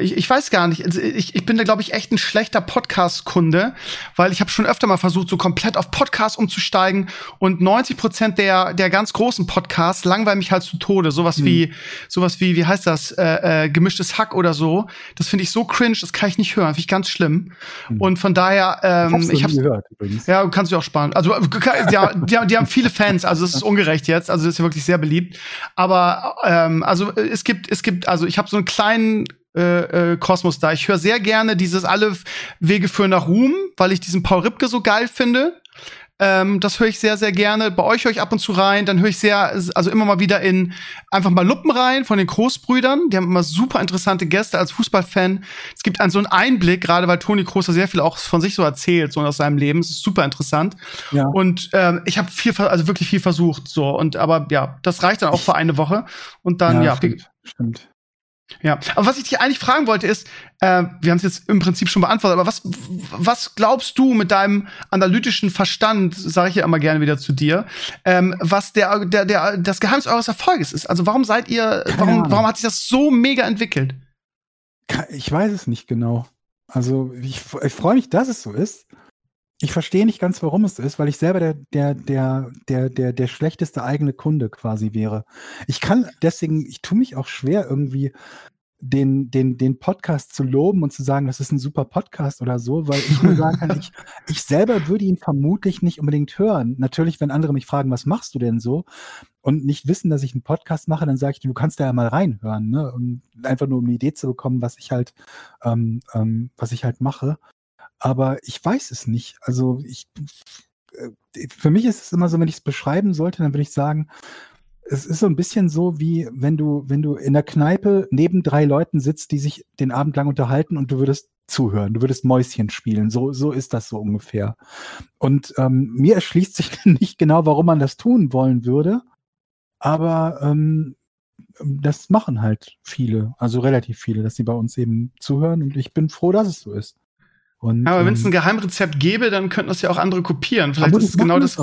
ich, ich weiß gar nicht. Also ich, ich bin da, glaube ich, echt ein schlechter Podcast-Kunde, weil ich habe schon öfter mal versucht, so komplett auf Podcasts umzusteigen und 90 Prozent der, der ganz großen Podcasts langweilen mich halt zu Tode. Sowas mhm. wie, sowas wie, wie heißt das, äh, äh, gemischtes Hack oder so. Das finde ich so cringe, das kann ich nicht hören. Finde ich ganz schlimm. Mhm. Und von daher, ähm, ich habe gehört übrigens. Ja, kannst du auch sparen. Also ja, die, die haben viele Fans, also es ist ungerecht jetzt. Also das ist ja wirklich sehr beliebt. Aber ähm, also es gibt, es gibt, also ich habe so einen kleinen äh, äh, Kosmos da. Ich höre sehr gerne dieses Alle Wege führen nach Ruhm, weil ich diesen Paul Ripke so geil finde. Ähm, das höre ich sehr, sehr gerne. Bei euch höre ich ab und zu rein. Dann höre ich sehr, also immer mal wieder in einfach mal Luppen rein von den Großbrüdern. Die haben immer super interessante Gäste als Fußballfan. Es gibt einen so einen Einblick, gerade weil Toni Kroos sehr viel auch von sich so erzählt, so aus seinem Leben. Das ist super interessant. Ja. Und ähm, ich habe viel, also wirklich viel versucht. So und aber ja, das reicht dann auch für eine Woche. Und dann ja, ja stimmt. stimmt. Ja, aber was ich dich eigentlich fragen wollte ist, äh, wir haben es jetzt im Prinzip schon beantwortet, aber was, was glaubst du mit deinem analytischen Verstand, sage ich ja immer gerne wieder zu dir, ähm, was der, der, der, das Geheimnis eures Erfolges ist? Also warum seid ihr, warum, warum hat sich das so mega entwickelt? Ich weiß es nicht genau. Also ich, ich freue mich, dass es so ist ich verstehe nicht ganz, warum es ist, weil ich selber der, der, der, der, der, der schlechteste eigene Kunde quasi wäre. Ich kann deswegen, ich tue mich auch schwer, irgendwie den, den, den Podcast zu loben und zu sagen, das ist ein super Podcast oder so, weil ich nur sagen kann, ich, ich selber würde ihn vermutlich nicht unbedingt hören. Natürlich, wenn andere mich fragen, was machst du denn so? Und nicht wissen, dass ich einen Podcast mache, dann sage ich, du kannst da ja mal reinhören, ne? Und einfach nur um eine Idee zu bekommen, was ich halt, ähm, ähm, was ich halt mache. Aber ich weiß es nicht. Also ich, äh, für mich ist es immer so, wenn ich es beschreiben sollte, dann würde ich sagen, es ist so ein bisschen so, wie wenn du, wenn du in der Kneipe neben drei Leuten sitzt, die sich den Abend lang unterhalten und du würdest zuhören, du würdest Mäuschen spielen. So, so ist das so ungefähr. Und ähm, mir erschließt sich nicht genau, warum man das tun wollen würde, aber ähm, das machen halt viele, also relativ viele, dass sie bei uns eben zuhören und ich bin froh, dass es so ist. Und, aber wenn es ein ähm, Geheimrezept gäbe, dann könnten das ja auch andere kopieren. Vielleicht ist es genau das.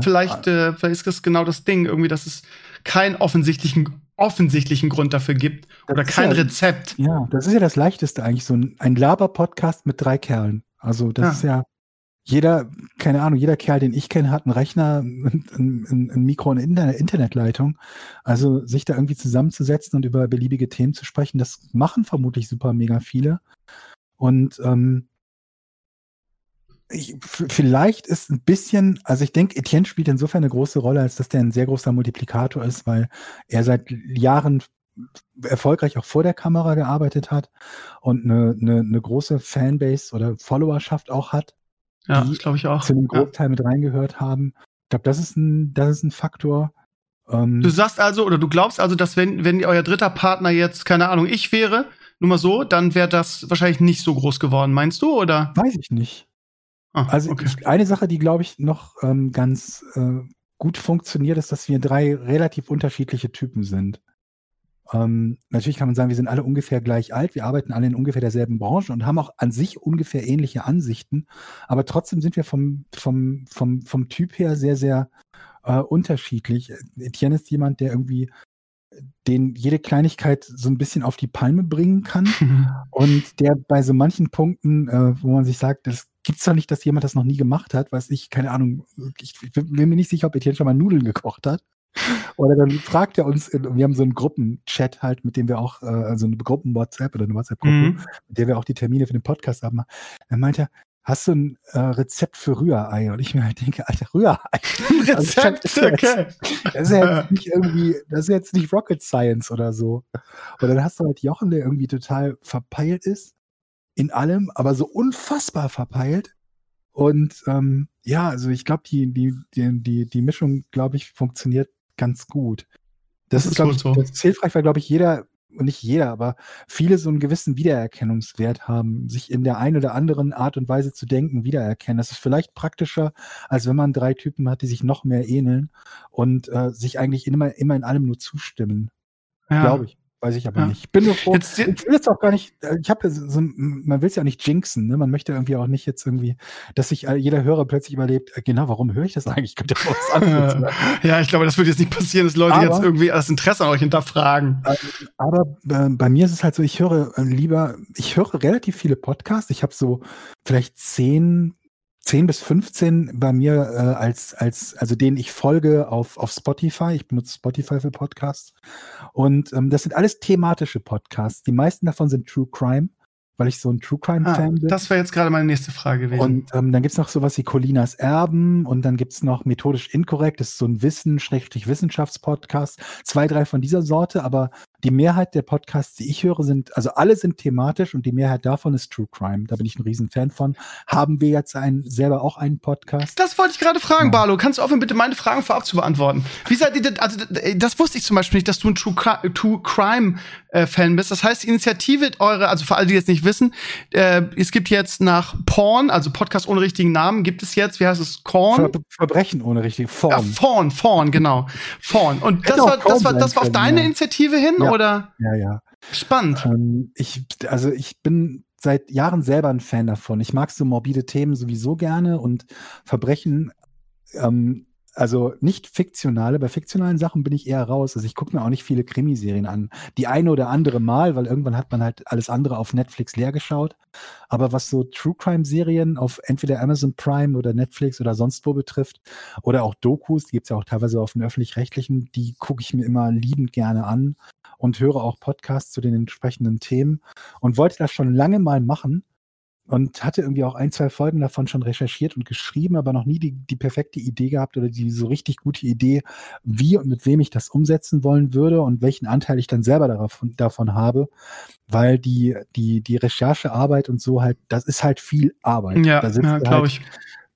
Vielleicht, äh, vielleicht ist das genau das Ding, irgendwie, dass es keinen offensichtlichen, offensichtlichen Grund dafür gibt das oder kein ja, Rezept. Ja, das ist ja das Leichteste eigentlich, so ein, ein Laber-Podcast mit drei Kerlen. Also das ja. ist ja jeder, keine Ahnung, jeder Kerl, den ich kenne, hat einen Rechner, ein, ein, ein Mikro und eine Internetleitung. Also sich da irgendwie zusammenzusetzen und über beliebige Themen zu sprechen, das machen vermutlich super mega viele. Und ähm, ich, vielleicht ist ein bisschen, also ich denke, Etienne spielt insofern eine große Rolle, als dass der ein sehr großer Multiplikator ist, weil er seit Jahren erfolgreich auch vor der Kamera gearbeitet hat und eine, eine, eine große Fanbase oder Followerschaft auch hat. Ja, das glaube ich auch. Zu einem Großteil ja. mit reingehört haben. Ich glaube, das ist ein, das ist ein Faktor. Ähm, du sagst also, oder du glaubst also, dass wenn, wenn euer dritter Partner jetzt, keine Ahnung, ich wäre, nur mal so, dann wäre das wahrscheinlich nicht so groß geworden, meinst du, oder? Weiß ich nicht. Ah, also okay. ich, eine Sache, die, glaube ich, noch ähm, ganz äh, gut funktioniert, ist, dass wir drei relativ unterschiedliche Typen sind. Ähm, natürlich kann man sagen, wir sind alle ungefähr gleich alt, wir arbeiten alle in ungefähr derselben Branche und haben auch an sich ungefähr ähnliche Ansichten, aber trotzdem sind wir vom, vom, vom, vom Typ her sehr, sehr äh, unterschiedlich. Etienne ist jemand, der irgendwie den jede Kleinigkeit so ein bisschen auf die Palme bringen kann und der bei so manchen Punkten, äh, wo man sich sagt, das gibt es doch nicht, dass jemand das noch nie gemacht hat, weiß ich, keine Ahnung, ich, ich bin mir nicht sicher, ob Etienne schon mal Nudeln gekocht hat. Oder dann fragt er uns, wir haben so einen Gruppenchat halt, mit dem wir auch, äh, also eine Gruppen-WhatsApp oder eine WhatsApp-Gruppe, mhm. mit der wir auch die Termine für den Podcast haben. Dann meint er, hast du ein äh, Rezept für Rührei? Und ich mir halt denke, Alter, Rührei. Rezept, also, okay. Das ist ja jetzt nicht irgendwie, das ist jetzt nicht Rocket Science oder so. Und dann hast du halt Jochen, der irgendwie total verpeilt ist in allem, aber so unfassbar verpeilt. Und ähm, ja, also ich glaube, die, die, die, die, die Mischung, glaube ich, funktioniert ganz gut. Das, das ist, glaube ich, so. das ist hilfreich, weil, glaube ich, jeder, nicht jeder, aber viele so einen gewissen Wiedererkennungswert haben, sich in der einen oder anderen Art und Weise zu denken, wiedererkennen. Das ist vielleicht praktischer, als wenn man drei Typen hat, die sich noch mehr ähneln und äh, sich eigentlich immer, immer in allem nur zustimmen. Ja. Glaube ich. Weiß ich aber ja. nicht. Ich bin nur froh. Jetzt, ich will jetzt auch gar nicht, äh, ich habe so, man will es ja auch nicht jinxen, ne? Man möchte irgendwie auch nicht jetzt irgendwie, dass sich jeder Hörer plötzlich überlebt, äh, genau, warum höre ich das eigentlich? Könnte ja was anderes Ja, ich glaube, das wird jetzt nicht passieren, dass Leute aber, jetzt irgendwie das Interesse an euch hinterfragen. Aber äh, bei mir ist es halt so, ich höre äh, lieber, ich höre relativ viele Podcasts. Ich habe so vielleicht zehn 10 bis 15 bei mir äh, als, als, also denen ich folge auf, auf Spotify. Ich benutze Spotify für Podcasts. Und ähm, das sind alles thematische Podcasts. Die meisten davon sind True Crime weil ich so ein True Crime-Fan ah, bin. Das wäre jetzt gerade meine nächste Frage gewesen. Und ähm, dann gibt's noch sowas wie Colinas Erben und dann gibt's noch Methodisch Inkorrekt, das ist so ein Wissen, Schrägstrich Wissenschaftspodcast. Zwei, drei von dieser Sorte, aber die Mehrheit der Podcasts, die ich höre, sind, also alle sind thematisch und die Mehrheit davon ist True Crime. Da bin ich ein Riesenfan von. Haben wir jetzt einen, selber auch einen Podcast? Das wollte ich gerade fragen, ja. Barlo. Kannst du aufhören, bitte meine Fragen vorab zu beantworten? Wie seid ihr denn, also das wusste ich zum Beispiel nicht, dass du ein True, True Crime äh, Fan bist. Das heißt, die Initiative eure, also für alle, die jetzt nicht wissen, äh, es gibt jetzt nach Porn, also Podcast ohne richtigen Namen, gibt es jetzt, wie heißt es, Korn? Ver Verbrechen ohne richtigen Form. Ja, Forn, Forn, genau. Forn. Und das war, das war, das war auf deine ja. Initiative hin, ja. oder? Ja, ja. Spannend. Ähm, ich, also ich bin seit Jahren selber ein Fan davon. Ich mag so morbide Themen sowieso gerne und Verbrechen ähm, also nicht fiktionale, bei fiktionalen Sachen bin ich eher raus. Also ich gucke mir auch nicht viele Krimiserien an. Die eine oder andere Mal, weil irgendwann hat man halt alles andere auf Netflix leer geschaut. Aber was so True Crime-Serien auf entweder Amazon Prime oder Netflix oder sonst wo betrifft, oder auch Dokus, die gibt es ja auch teilweise auf den öffentlich-rechtlichen, die gucke ich mir immer liebend gerne an und höre auch Podcasts zu den entsprechenden Themen und wollte das schon lange mal machen und hatte irgendwie auch ein, zwei Folgen davon schon recherchiert und geschrieben, aber noch nie die, die perfekte Idee gehabt oder die so richtig gute Idee, wie und mit wem ich das umsetzen wollen würde und welchen Anteil ich dann selber davon, davon habe, weil die, die, die Recherchearbeit und so halt, das ist halt viel Arbeit. Ja, da ja glaube halt ich.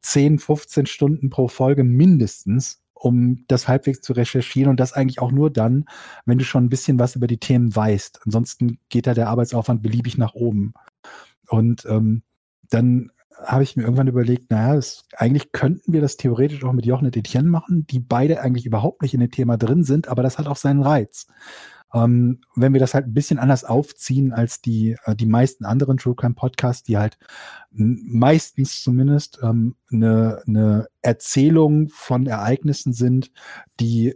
10, 15 Stunden pro Folge mindestens, um das halbwegs zu recherchieren und das eigentlich auch nur dann, wenn du schon ein bisschen was über die Themen weißt. Ansonsten geht da der Arbeitsaufwand beliebig nach oben. Und ähm, dann habe ich mir irgendwann überlegt, naja, das, eigentlich könnten wir das theoretisch auch mit Jochen und Etienne machen, die beide eigentlich überhaupt nicht in dem Thema drin sind, aber das hat auch seinen Reiz. Ähm, wenn wir das halt ein bisschen anders aufziehen als die, äh, die meisten anderen True Crime Podcasts, die halt meistens zumindest ähm, eine, eine Erzählung von Ereignissen sind, die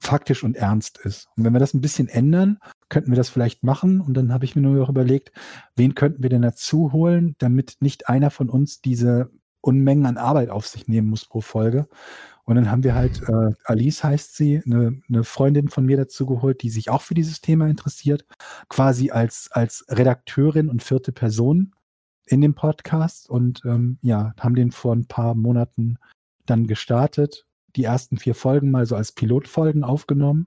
faktisch und ernst ist. Und wenn wir das ein bisschen ändern, könnten wir das vielleicht machen. Und dann habe ich mir nur noch überlegt, wen könnten wir denn dazu holen, damit nicht einer von uns diese Unmengen an Arbeit auf sich nehmen muss pro Folge. Und dann haben wir halt, äh, Alice heißt sie, eine, eine Freundin von mir dazu geholt, die sich auch für dieses Thema interessiert, quasi als, als Redakteurin und vierte Person in dem Podcast und ähm, ja, haben den vor ein paar Monaten dann gestartet, die ersten vier Folgen mal so als Pilotfolgen aufgenommen,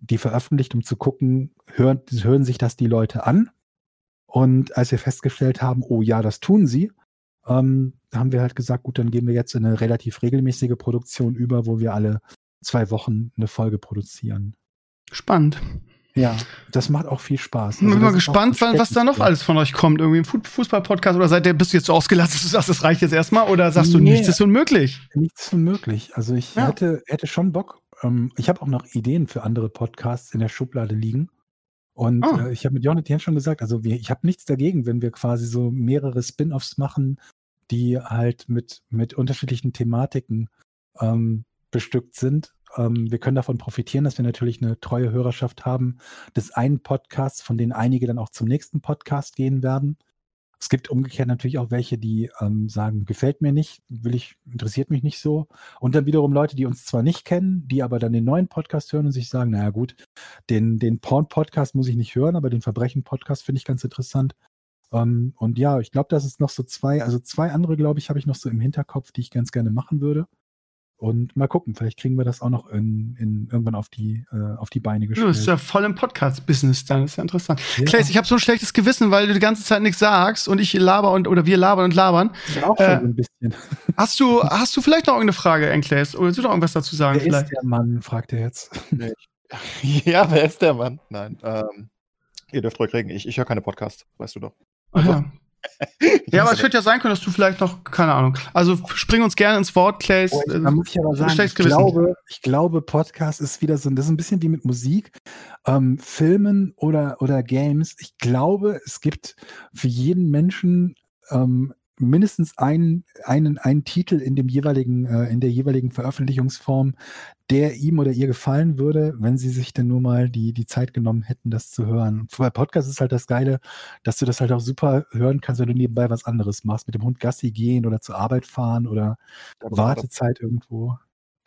die veröffentlicht, um zu gucken, hören, hören sich das die Leute an? Und als wir festgestellt haben, oh ja, das tun sie, ähm, haben wir halt gesagt, gut, dann gehen wir jetzt in eine relativ regelmäßige Produktion über, wo wir alle zwei Wochen eine Folge produzieren. Spannend. Ja, das macht auch viel Spaß. Also, ich bin mal gespannt, was da noch alles von euch kommt. Irgendwie ein Fußball-Podcast oder seid ihr, bist du jetzt so ausgelassen, dass du sagst, das reicht jetzt erstmal? Oder sagst du, nichts ist unmöglich? Nichts ist unmöglich. Also ich ja. hätte, hätte schon Bock. Ähm, ich habe auch noch Ideen für andere Podcasts in der Schublade liegen. Und oh. äh, ich habe mit Jonathan schon gesagt, also wir, ich habe nichts dagegen, wenn wir quasi so mehrere Spin-offs machen, die halt mit, mit unterschiedlichen Thematiken ähm, bestückt sind. Ähm, wir können davon profitieren, dass wir natürlich eine treue Hörerschaft haben des einen Podcasts, von denen einige dann auch zum nächsten Podcast gehen werden. Es gibt umgekehrt natürlich auch welche, die ähm, sagen, gefällt mir nicht, will ich, interessiert mich nicht so. Und dann wiederum Leute, die uns zwar nicht kennen, die aber dann den neuen Podcast hören und sich sagen, naja gut, den, den Porn-Podcast muss ich nicht hören, aber den Verbrechen-Podcast finde ich ganz interessant. Ähm, und ja, ich glaube, das ist noch so zwei, also zwei andere, glaube ich, habe ich noch so im Hinterkopf, die ich ganz gerne machen würde. Und mal gucken, vielleicht kriegen wir das auch noch in, in irgendwann auf die, äh, auf die Beine gestellt. Du bist ja voll im Podcast-Business dann, das ist ja interessant. Ja. Claes, ich habe so ein schlechtes Gewissen, weil du die ganze Zeit nichts sagst und ich laber und oder wir labern und labern. Ich auch äh, ein bisschen. Hast du, hast du vielleicht noch irgendeine Frage, Enkles? Oder willst du noch irgendwas dazu sagen? Wer vielleicht? ist der Mann, fragt er jetzt. ja, wer ist der Mann? Nein. Ähm, ihr dürft ruhig reden. Ich, ich höre keine Podcasts, weißt du doch. Ach ja. Ja, aber es könnte ja sein können, dass du vielleicht noch, keine Ahnung. Also spring uns gerne ins Wort, Clays. Oh, da muss ich aber sagen, ich glaube, ich glaube, Podcast ist wieder so, das ist ein bisschen wie mit Musik, ähm, Filmen oder, oder Games. Ich glaube, es gibt für jeden Menschen ähm, mindestens einen, einen, einen Titel in dem jeweiligen, äh, in der jeweiligen Veröffentlichungsform, der ihm oder ihr gefallen würde, wenn sie sich denn nur mal die, die Zeit genommen hätten, das zu hören. Bei Podcast ist halt das Geile, dass du das halt auch super hören kannst, wenn du nebenbei was anderes machst, mit dem Hund Gassi gehen oder zur Arbeit fahren oder Wartezeit irgendwo.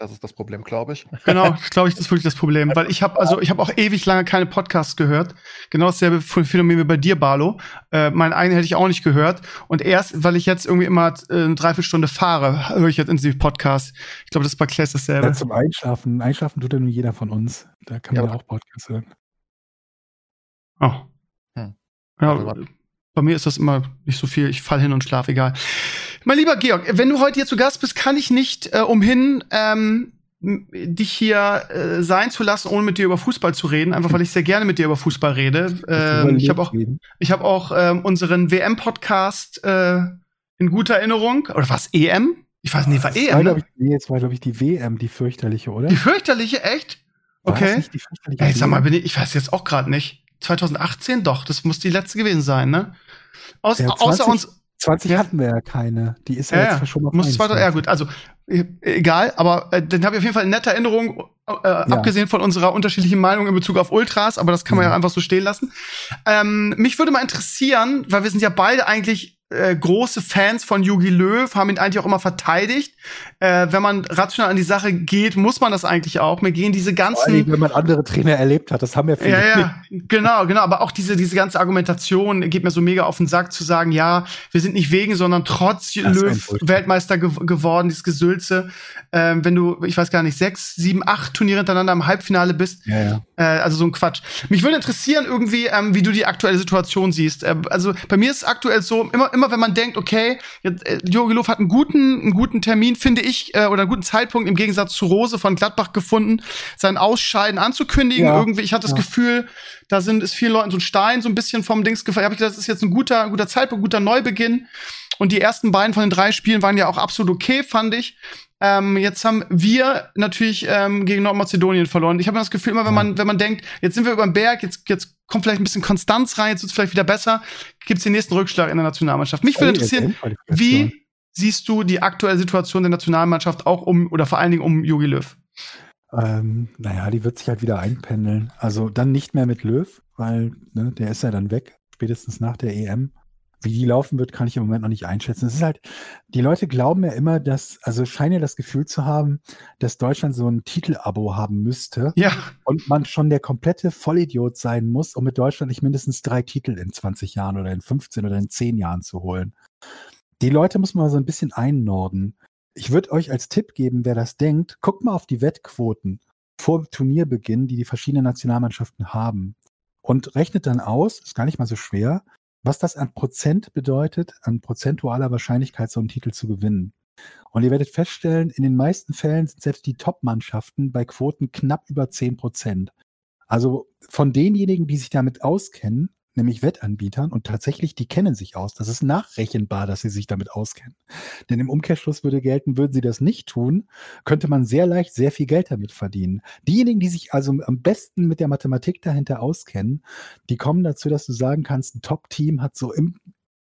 Das ist das Problem, glaube ich. Genau, glaube ich, das ist wirklich das Problem, weil ich habe also ich habe auch ewig lange keine Podcasts gehört. Genau dasselbe Phänomen wie bei dir, Barlo. Äh, mein eigenen hätte ich auch nicht gehört und erst, weil ich jetzt irgendwie immer äh, eine Dreiviertelstunde fahre, höre ich jetzt intensiv Podcasts. Ich glaube, das ist bei Class dasselbe. Ja, zum Einschlafen. Einschlafen tut ja nur jeder von uns. Da kann man ja auch Podcasts hören. Oh. Hm. Ja, also, bei mir ist das immer nicht so viel. Ich fall hin und schlaf, egal. Mein lieber Georg, wenn du heute hier zu Gast bist, kann ich nicht äh, umhin, ähm, dich hier äh, sein zu lassen, ohne mit dir über Fußball zu reden, einfach weil ich sehr gerne mit dir über Fußball rede. Ähm, ich habe auch, ich hab auch ähm, unseren WM-Podcast äh, in guter Erinnerung. Oder was, EM? Ich weiß nicht, war EM. War, ne? ich, nee, jetzt war, glaube ich, die WM, die fürchterliche, oder? Die fürchterliche, echt? Okay. Ey, sag mal, bin ich, ich weiß jetzt auch gerade nicht. 2018? Doch, das muss die letzte gewesen sein, ne? Aus, ja, 20, außer uns. 20 ja. hatten wir ja keine. Die ist ja, ja jetzt schon mal muss 20, Ja, gut, also e, egal, aber äh, dann habe ich auf jeden Fall eine nette Erinnerung, äh, abgesehen von unserer unterschiedlichen Meinung in Bezug auf Ultras, aber das kann man ja einfach so stehen lassen. Ähm, mich würde mal interessieren, weil wir sind ja beide eigentlich äh, große Fans von Yugi Löw, haben ihn eigentlich auch immer verteidigt. Äh, wenn man rational an die Sache geht, muss man das eigentlich auch. Mir gehen diese ganzen. Allem, wenn man andere Trainer erlebt hat, das haben wir viele. Ja, ja, genau, genau. Aber auch diese, diese ganze Argumentation geht mir so mega auf den Sack zu sagen, ja, wir sind nicht wegen, sondern trotz das Löw Weltmeister ge geworden, dieses Gesülze. Ähm, wenn du, ich weiß gar nicht, sechs, sieben, acht Turniere hintereinander im Halbfinale bist. Ja, ja. Äh, also so ein Quatsch. Mich würde interessieren irgendwie, ähm, wie du die aktuelle Situation siehst. Äh, also bei mir ist aktuell so, immer, immer immer, wenn man denkt, okay, jetzt, äh, Jogi Löw hat einen guten, einen guten Termin, finde ich, äh, oder einen guten Zeitpunkt im Gegensatz zu Rose von Gladbach gefunden, sein Ausscheiden anzukündigen. Ja. Irgendwie, ich hatte das ja. Gefühl, da sind ist vielen Leuten so ein Stein so ein bisschen vom Dings gefallen. Habe ich gedacht, das ist jetzt ein guter, guter Zeitpunkt, guter Neubeginn. Und die ersten beiden von den drei Spielen waren ja auch absolut okay, fand ich. Ähm, jetzt haben wir natürlich ähm, gegen Nordmazedonien verloren. Ich habe das Gefühl, immer wenn man, wenn man denkt, jetzt sind wir über den Berg, jetzt, jetzt kommt vielleicht ein bisschen Konstanz rein, jetzt wird es vielleicht wieder besser, gibt es den nächsten Rückschlag in der Nationalmannschaft. Mich würde interessieren, wie siehst du die aktuelle Situation der Nationalmannschaft auch um oder vor allen Dingen um Jogi Löw? Ähm, naja, die wird sich halt wieder einpendeln. Also dann nicht mehr mit Löw, weil ne, der ist ja dann weg, spätestens nach der EM. Wie die laufen wird, kann ich im Moment noch nicht einschätzen. Es ist halt, die Leute glauben ja immer, dass, also scheinen ja das Gefühl zu haben, dass Deutschland so ein Titelabo haben müsste. Ja. Und man schon der komplette Vollidiot sein muss, um mit Deutschland nicht mindestens drei Titel in 20 Jahren oder in 15 oder in 10 Jahren zu holen. Die Leute muss man so ein bisschen einnorden. Ich würde euch als Tipp geben, wer das denkt, guckt mal auf die Wettquoten vor Turnierbeginn, die die verschiedenen Nationalmannschaften haben. Und rechnet dann aus, ist gar nicht mal so schwer, was das an Prozent bedeutet, an prozentualer Wahrscheinlichkeit, so einen Titel zu gewinnen. Und ihr werdet feststellen, in den meisten Fällen sind selbst die Top-Mannschaften bei Quoten knapp über 10 Prozent. Also von denjenigen, die sich damit auskennen, nämlich Wettanbietern, und tatsächlich, die kennen sich aus. Das ist nachrechenbar, dass sie sich damit auskennen. Denn im Umkehrschluss würde gelten, würden sie das nicht tun, könnte man sehr leicht sehr viel Geld damit verdienen. Diejenigen, die sich also am besten mit der Mathematik dahinter auskennen, die kommen dazu, dass du sagen kannst, ein Top-Team hat so im,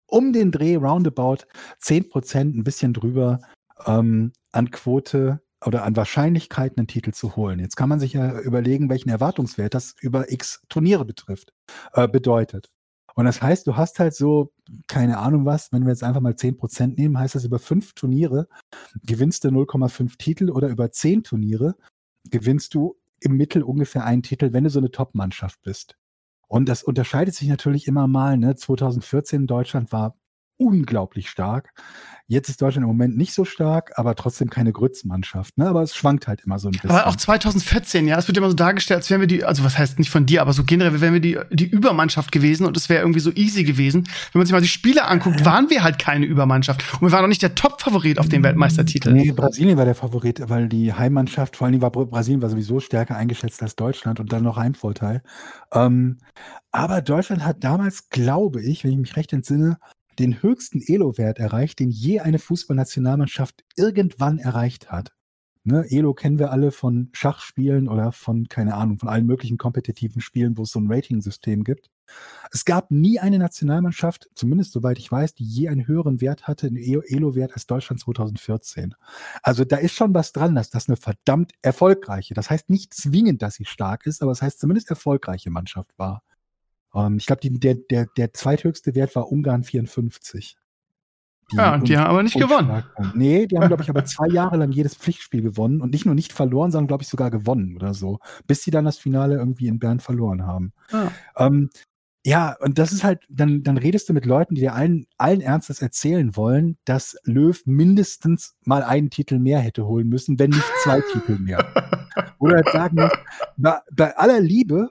um den Dreh roundabout 10 Prozent, ein bisschen drüber ähm, an Quote oder an Wahrscheinlichkeiten einen Titel zu holen. Jetzt kann man sich ja überlegen, welchen Erwartungswert das über x Turniere betrifft, äh, bedeutet. Und das heißt, du hast halt so, keine Ahnung was, wenn wir jetzt einfach mal 10% nehmen, heißt das über fünf Turniere gewinnst du 0,5 Titel oder über zehn Turniere gewinnst du im Mittel ungefähr einen Titel, wenn du so eine Top-Mannschaft bist. Und das unterscheidet sich natürlich immer mal. Ne? 2014 Deutschland war unglaublich stark. Jetzt ist Deutschland im Moment nicht so stark, aber trotzdem keine Grützmannschaft. Ne? Aber es schwankt halt immer so ein bisschen. Aber auch 2014, ja, es wird immer so dargestellt, als wären wir die, also was heißt nicht von dir, aber so generell wären wir die, die Übermannschaft gewesen und es wäre irgendwie so easy gewesen. Wenn man sich mal die Spiele anguckt, waren wir halt keine Übermannschaft. Und wir waren auch nicht der Top-Favorit auf den mm, Weltmeistertitel. Nee, Brasilien war der Favorit, weil die Heimmannschaft, vor allem war Brasilien war sowieso stärker eingeschätzt als Deutschland und dann noch Heimvorteil. Ähm, aber Deutschland hat damals, glaube ich, wenn ich mich recht entsinne, den höchsten Elo-Wert erreicht, den je eine Fußballnationalmannschaft irgendwann erreicht hat. Ne, Elo kennen wir alle von Schachspielen oder von, keine Ahnung, von allen möglichen kompetitiven Spielen, wo es so ein Rating-System gibt. Es gab nie eine Nationalmannschaft, zumindest soweit ich weiß, die je einen höheren Wert hatte, einen Elo-Wert als Deutschland 2014. Also da ist schon was dran, dass das eine verdammt erfolgreiche, das heißt nicht zwingend, dass sie stark ist, aber es das heißt zumindest erfolgreiche Mannschaft war. Ähm, ich glaube, der, der, der zweithöchste Wert war Ungarn 54. Die ja, und die haben aber nicht gewonnen. Nee, die haben, glaube ich, aber zwei Jahre lang jedes Pflichtspiel gewonnen und nicht nur nicht verloren, sondern, glaube ich, sogar gewonnen oder so, bis sie dann das Finale irgendwie in Bern verloren haben. Ja, ähm, ja und das ist halt, dann, dann redest du mit Leuten, die dir allen, allen Ernstes erzählen wollen, dass Löw mindestens mal einen Titel mehr hätte holen müssen, wenn nicht zwei Titel mehr. Oder halt sagen, bei, bei aller Liebe,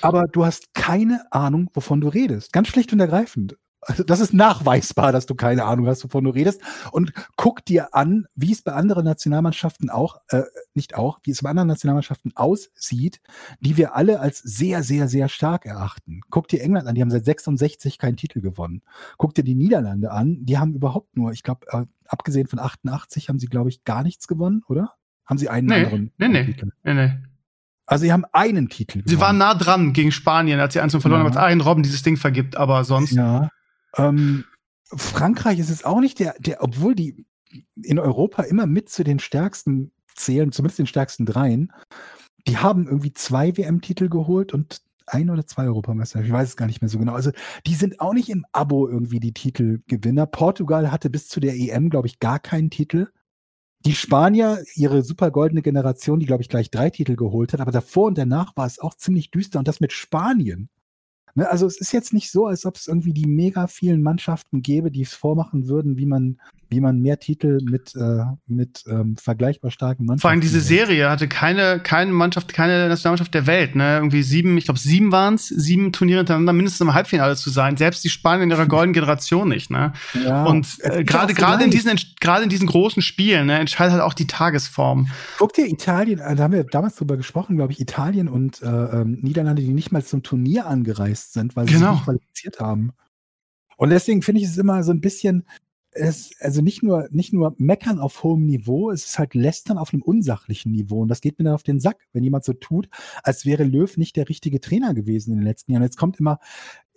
aber du hast keine Ahnung, wovon du redest. Ganz schlicht und ergreifend. Also das ist nachweisbar, dass du keine Ahnung hast, wovon du redest. Und guck dir an, wie es bei anderen Nationalmannschaften auch, äh, nicht auch, wie es bei anderen Nationalmannschaften aussieht, die wir alle als sehr, sehr, sehr stark erachten. Guck dir England an, die haben seit 66 keinen Titel gewonnen. Guck dir die Niederlande an, die haben überhaupt nur, ich glaube, äh, abgesehen von 88 haben sie, glaube ich, gar nichts gewonnen, oder? Haben sie einen nee, anderen nee, nee, Titel? Nee, nee. Also sie haben einen Titel. Sie waren nah dran gegen Spanien, als sie eins verloren ja. haben, als Arjen Robben dieses Ding vergibt, aber sonst. Ja. Ähm, Frankreich ist es auch nicht der, der, obwohl die in Europa immer mit zu den stärksten zählen, zumindest den stärksten dreien, die haben irgendwie zwei WM-Titel geholt und ein oder zwei Europameister. Ich weiß es gar nicht mehr so genau. Also die sind auch nicht im Abo irgendwie die Titelgewinner. Portugal hatte bis zu der EM, glaube ich, gar keinen Titel die Spanier, ihre super goldene Generation, die, glaube ich, gleich drei Titel geholt hat, aber davor und danach war es auch ziemlich düster und das mit Spanien. Ne, also es ist jetzt nicht so, als ob es irgendwie die mega vielen Mannschaften gäbe, die es vormachen würden, wie man wie man mehr Titel mit, äh, mit ähm, vergleichbar starken Mannschaften. Vor allem diese Serie hatte keine, keine Mannschaft, keine Nationalmannschaft der Welt, ne? Irgendwie sieben, ich glaube sieben waren es, sieben Turniere hintereinander mindestens im Halbfinale zu sein. Selbst die Spanier in ihrer goldenen Generation nicht, ne? Ja, und äh, gerade gerade in diesen gerade in diesen großen Spielen, ne, entscheidet halt auch die Tagesform. Guck dir Italien, da haben wir damals drüber gesprochen, glaube ich, Italien und äh, ähm, Niederlande, die nicht mal zum Turnier angereist sind, weil sie genau. sich nicht qualifiziert haben. Und deswegen finde ich es immer so ein bisschen, es, also nicht nur, nicht nur meckern auf hohem Niveau, es ist halt lästern auf einem unsachlichen Niveau. Und das geht mir dann auf den Sack, wenn jemand so tut, als wäre Löw nicht der richtige Trainer gewesen in den letzten Jahren. Jetzt kommt immer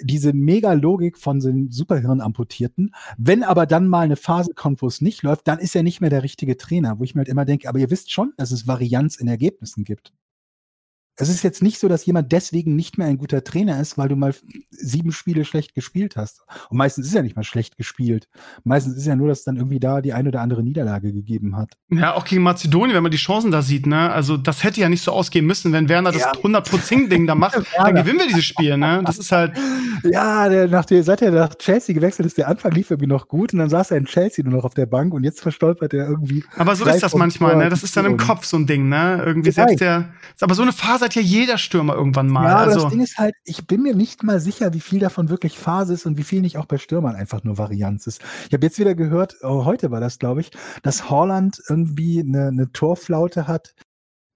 diese Mega-Logik von den Superhirn-Amputierten. Wenn aber dann mal eine Phase kommt, wo es nicht läuft, dann ist er nicht mehr der richtige Trainer, wo ich mir halt immer denke, aber ihr wisst schon, dass es Varianz in Ergebnissen gibt es ist jetzt nicht so, dass jemand deswegen nicht mehr ein guter Trainer ist, weil du mal sieben Spiele schlecht gespielt hast. Und meistens ist er nicht mal schlecht gespielt. Meistens ist ja nur, dass dann irgendwie da die eine oder andere Niederlage gegeben hat. Ja, auch gegen Mazedonien, wenn man die Chancen da sieht, ne? Also, das hätte ja nicht so ausgehen müssen, wenn Werner ja. das 100%-Ding da macht, dann gewinnen wir dieses Spiel, ne? Das ist halt. Ja, der, nach der, seit er nach Chelsea gewechselt ist, der Anfang lief irgendwie noch gut und dann saß er in Chelsea nur noch auf der Bank und jetzt verstolpert er irgendwie. Aber so ist das manchmal, ne? Das ist dann im Kopf so ein Ding, ne? Irgendwie selbst der. Aber so eine Phase hat ja jeder Stürmer irgendwann mal. Ja, also, das Ding ist halt, ich bin mir nicht mal sicher, wie viel davon wirklich Phase ist und wie viel nicht auch bei Stürmern einfach nur Varianz ist. Ich habe jetzt wieder gehört, oh, heute war das, glaube ich, dass Holland irgendwie eine, eine Torflaute hat,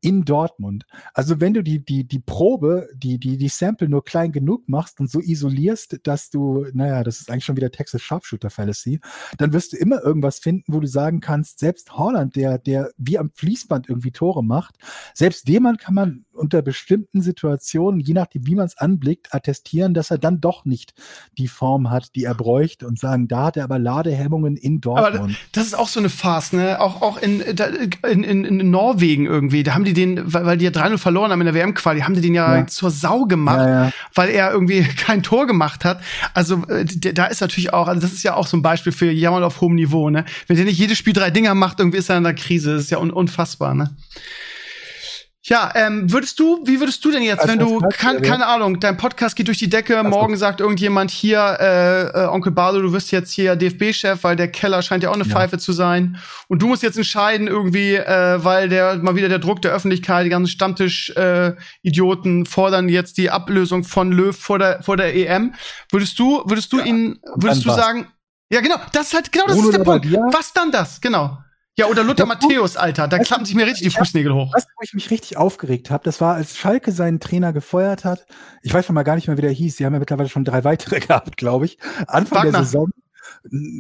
in Dortmund. Also wenn du die, die, die Probe, die, die, die Sample nur klein genug machst und so isolierst, dass du, naja, das ist eigentlich schon wieder Texas Sharpshooter Fallacy, dann wirst du immer irgendwas finden, wo du sagen kannst, selbst Holland, der, der wie am Fließband irgendwie Tore macht, selbst dem kann man unter bestimmten Situationen, je nachdem, wie man es anblickt, attestieren, dass er dann doch nicht die Form hat, die er bräuchte und sagen, da hat er aber Ladehemmungen in Dortmund. Aber das ist auch so eine Farce, ne? Auch, auch in, in, in, in Norwegen irgendwie. Da haben die den, weil, weil die ja 3-0 verloren haben in der WM-Quali, haben die den ja, ja, zur Sau gemacht, ja, ja. weil er irgendwie kein Tor gemacht hat. Also äh, da ist natürlich auch, also das ist ja auch so ein Beispiel für Jammern auf hohem Niveau, ne? Wenn der nicht jedes Spiel drei Dinger macht, irgendwie ist er in der Krise. Das ist ja un unfassbar, ne? Ja, ähm, würdest du, wie würdest du denn jetzt, also, wenn du, kann, keine Ahnung, dein Podcast geht durch die Decke, also, morgen sagt irgendjemand hier, äh, äh, Onkel Bardo, du wirst jetzt hier DFB-Chef, weil der Keller scheint ja auch eine ja. Pfeife zu sein. Und du musst jetzt entscheiden irgendwie, äh, weil der mal wieder der Druck der Öffentlichkeit, die ganzen Stammtisch-Idioten äh, fordern jetzt die Ablösung von Löw vor der, vor der EM. Würdest du, würdest du ja. ihn, würdest du was? sagen, ja genau, das ist halt, genau das Bruno ist der Punkt. Was dann das? Genau. Ja, oder Luther Matthäus, Alter, da klappen sich mir richtig die Fußnägel hoch. Du, wo ich mich richtig aufgeregt habe? Das war, als Schalke seinen Trainer gefeuert hat. Ich weiß schon mal gar nicht mehr, wie der hieß. Sie haben ja mittlerweile schon drei weitere gehabt, glaube ich. Anfang Wagner. der Saison.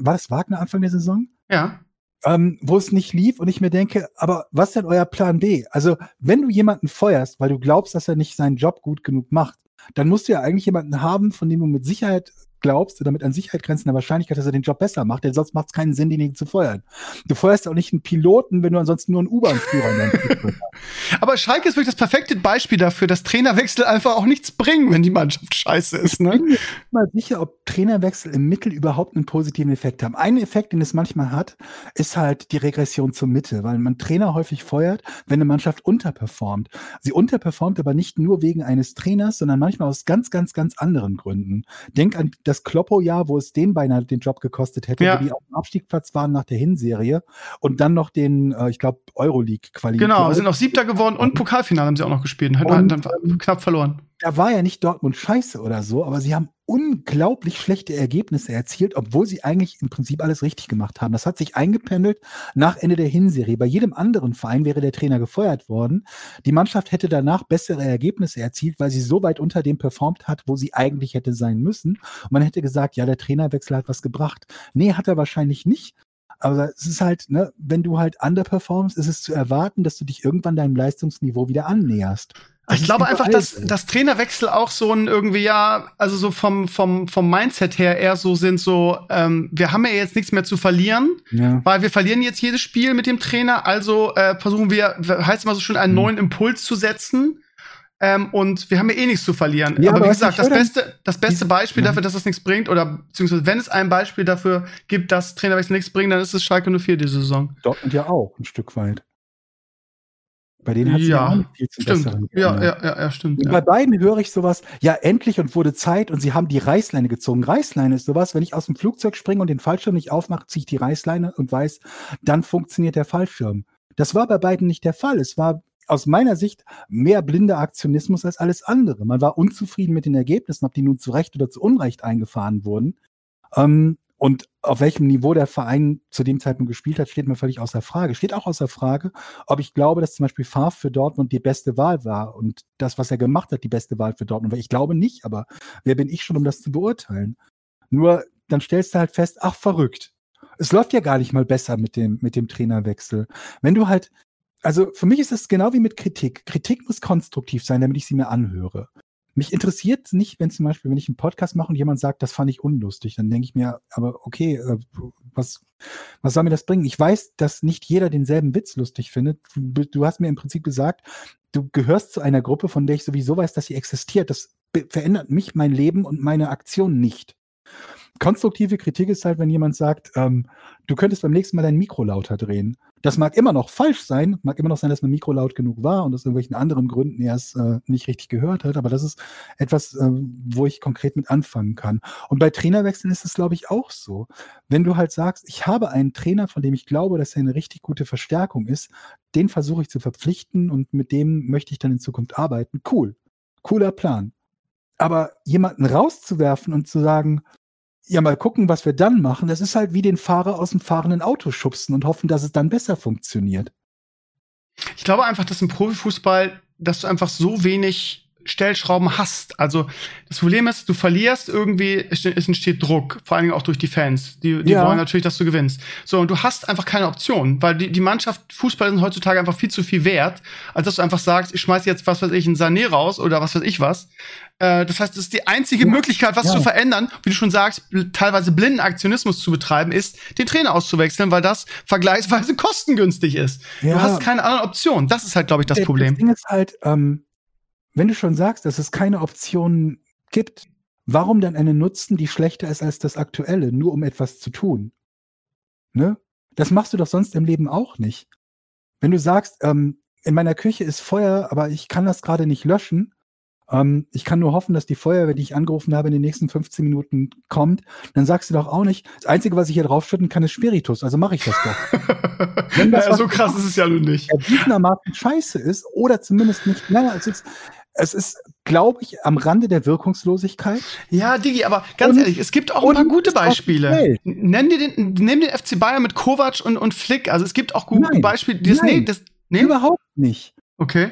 War das Wagner Anfang der Saison? Ja. Ähm, wo es nicht lief und ich mir denke, aber was ist denn euer Plan B? Also, wenn du jemanden feuerst, weil du glaubst, dass er nicht seinen Job gut genug macht, dann musst du ja eigentlich jemanden haben, von dem du mit Sicherheit glaubst oder mit an Sicherheit grenzender Wahrscheinlichkeit, dass er den Job besser macht, denn sonst macht es keinen Sinn, den zu feuern. Du feuerst auch nicht einen Piloten, wenn du ansonsten nur einen U-Bahn-Führer hast. Aber Schalke ist wirklich das perfekte Beispiel dafür, dass Trainerwechsel einfach auch nichts bringen, wenn die Mannschaft scheiße ist. Ne? Ich bin mir nicht mal sicher, ob Trainerwechsel im Mittel überhaupt einen positiven Effekt haben. Ein Effekt, den es manchmal hat, ist halt die Regression zur Mitte, weil man Trainer häufig feuert, wenn eine Mannschaft unterperformt. Sie unterperformt aber nicht nur wegen eines Trainers, sondern manchmal aus ganz, ganz, ganz anderen Gründen. Denk an das das Kloppo-Jahr, wo es den beinahe den Job gekostet hätte, ja. wo die auf dem Abstiegsplatz waren nach der Hinserie und dann noch den, äh, ich glaube, Euroleague-Qualität. Genau, sind auch Siebter geworden und Pokalfinale haben sie auch noch gespielt. Hatten dann ähm, knapp verloren. Da war ja nicht Dortmund scheiße oder so, aber sie haben unglaublich schlechte Ergebnisse erzielt, obwohl sie eigentlich im Prinzip alles richtig gemacht haben. Das hat sich eingependelt nach Ende der Hinserie. Bei jedem anderen Verein wäre der Trainer gefeuert worden. Die Mannschaft hätte danach bessere Ergebnisse erzielt, weil sie so weit unter dem performt hat, wo sie eigentlich hätte sein müssen. Und man hätte gesagt, ja, der Trainerwechsel hat was gebracht. Nee, hat er wahrscheinlich nicht. Aber es ist halt, ne, wenn du halt underperformst, ist es zu erwarten, dass du dich irgendwann deinem Leistungsniveau wieder annäherst. Das ich glaube einfach, dass das Trainerwechsel auch so ein irgendwie ja, also so vom vom vom Mindset her eher so sind so, ähm, wir haben ja jetzt nichts mehr zu verlieren, ja. weil wir verlieren jetzt jedes Spiel mit dem Trainer, also äh, versuchen wir, heißt immer so schön, einen mhm. neuen Impuls zu setzen. Ähm, und wir haben ja eh nichts zu verlieren. Ja, aber, aber wie gesagt, das beste, das beste Beispiel dafür, dass das nichts bringt, oder beziehungsweise wenn es ein Beispiel dafür gibt, dass Trainerwechsel nichts bringen, dann ist es Schalke 04 diese Saison. Dortmund ja auch, ein Stück weit. Bei denen hat es Ja, ja viel zum Stimmt. Besseren Ja, ja, ja, ja, stimmt. Und Ja. Bei beiden höre ich sowas, ja, endlich und wurde Zeit und sie haben die Reißleine gezogen. Reißleine ist sowas, wenn ich aus dem Flugzeug springe und den Fallschirm nicht aufmache, ziehe ich die Reißleine und weiß, dann funktioniert der Fallschirm. Das war bei beiden nicht der Fall. Es war aus meiner Sicht mehr blinder Aktionismus als alles andere. Man war unzufrieden mit den Ergebnissen, ob die nun zu Recht oder zu Unrecht eingefahren wurden. Ähm, und auf welchem Niveau der Verein zu dem Zeitpunkt gespielt hat, steht mir völlig außer Frage. Steht auch außer Frage, ob ich glaube, dass zum Beispiel Favre für Dortmund die beste Wahl war und das, was er gemacht hat, die beste Wahl für Dortmund war. Ich glaube nicht, aber wer bin ich schon, um das zu beurteilen? Nur dann stellst du halt fest, ach verrückt. Es läuft ja gar nicht mal besser mit dem, mit dem Trainerwechsel. Wenn du halt, also für mich ist es genau wie mit Kritik. Kritik muss konstruktiv sein, damit ich sie mir anhöre. Mich interessiert nicht, wenn zum Beispiel, wenn ich einen Podcast mache und jemand sagt, das fand ich unlustig, dann denke ich mir, aber okay, äh, was, was soll mir das bringen? Ich weiß, dass nicht jeder denselben Witz lustig findet. Du, hast mir im Prinzip gesagt, du gehörst zu einer Gruppe, von der ich sowieso weiß, dass sie existiert. Das verändert mich, mein Leben und meine Aktion nicht. Konstruktive Kritik ist halt, wenn jemand sagt, ähm, du könntest beim nächsten Mal dein Mikro lauter drehen. Das mag immer noch falsch sein, mag immer noch sein, dass mein Mikro laut genug war und aus irgendwelchen anderen Gründen er es äh, nicht richtig gehört hat, aber das ist etwas, äh, wo ich konkret mit anfangen kann. Und bei Trainerwechseln ist es, glaube ich, auch so. Wenn du halt sagst, ich habe einen Trainer, von dem ich glaube, dass er eine richtig gute Verstärkung ist, den versuche ich zu verpflichten und mit dem möchte ich dann in Zukunft arbeiten. Cool. Cooler Plan. Aber jemanden rauszuwerfen und zu sagen, ja, mal gucken, was wir dann machen, das ist halt wie den Fahrer aus dem fahrenden Auto schubsen und hoffen, dass es dann besser funktioniert. Ich glaube einfach, dass im Profifußball, dass du einfach so wenig Stellschrauben hast. Also das Problem ist, du verlierst irgendwie, es entsteht Druck, vor allen Dingen auch durch die Fans. Die, die Ja. wollen natürlich, dass du gewinnst. So, und du hast einfach keine Option, weil die, die Mannschaft, Fußball sind heutzutage einfach viel zu viel wert, als dass du einfach sagst, ich schmeiß jetzt, was weiß ich, einen Sané raus oder was weiß ich was. Äh, das heißt, das ist die einzige Ja. Möglichkeit, was Ja. zu verändern, wie du schon sagst, teilweise blinden Aktionismus zu betreiben, ist, den Trainer auszuwechseln, weil das vergleichsweise kostengünstig ist. Du hast keine andere Option. Das ist halt, glaube ich, das Problem. Das Ding ist halt, ähm, wenn du schon sagst, dass es keine Option gibt, warum dann eine nutzen, die schlechter ist als das aktuelle, nur um etwas zu tun? Ne? Das machst du doch sonst im Leben auch nicht. Wenn du sagst, ähm, in meiner Küche ist Feuer, aber ich kann das gerade nicht löschen, ähm, ich kann nur hoffen, dass die Feuerwehr, die ich angerufen habe, in den nächsten 15 Minuten kommt, dann sagst du doch auch nicht, das Einzige, was ich hier draufschütten kann, ist Spiritus, also mache ich das doch. Wenn das ja, so krass ist es ja nun nicht. erwiesenermaßen scheiße ist oder zumindest nicht, naja, es ist, es ist, glaube ich, am Rande der Wirkungslosigkeit. Ja, Digi, aber ganz Und- ehrlich, es gibt auch ein paar gute Beispiele. Nenn dir den, nimm den FC Bayern mit Kovac und, und Flick. Also es gibt auch gute Nein. Beispiele. Das, Nein. nee, das, nee? Überhaupt nicht. Okay.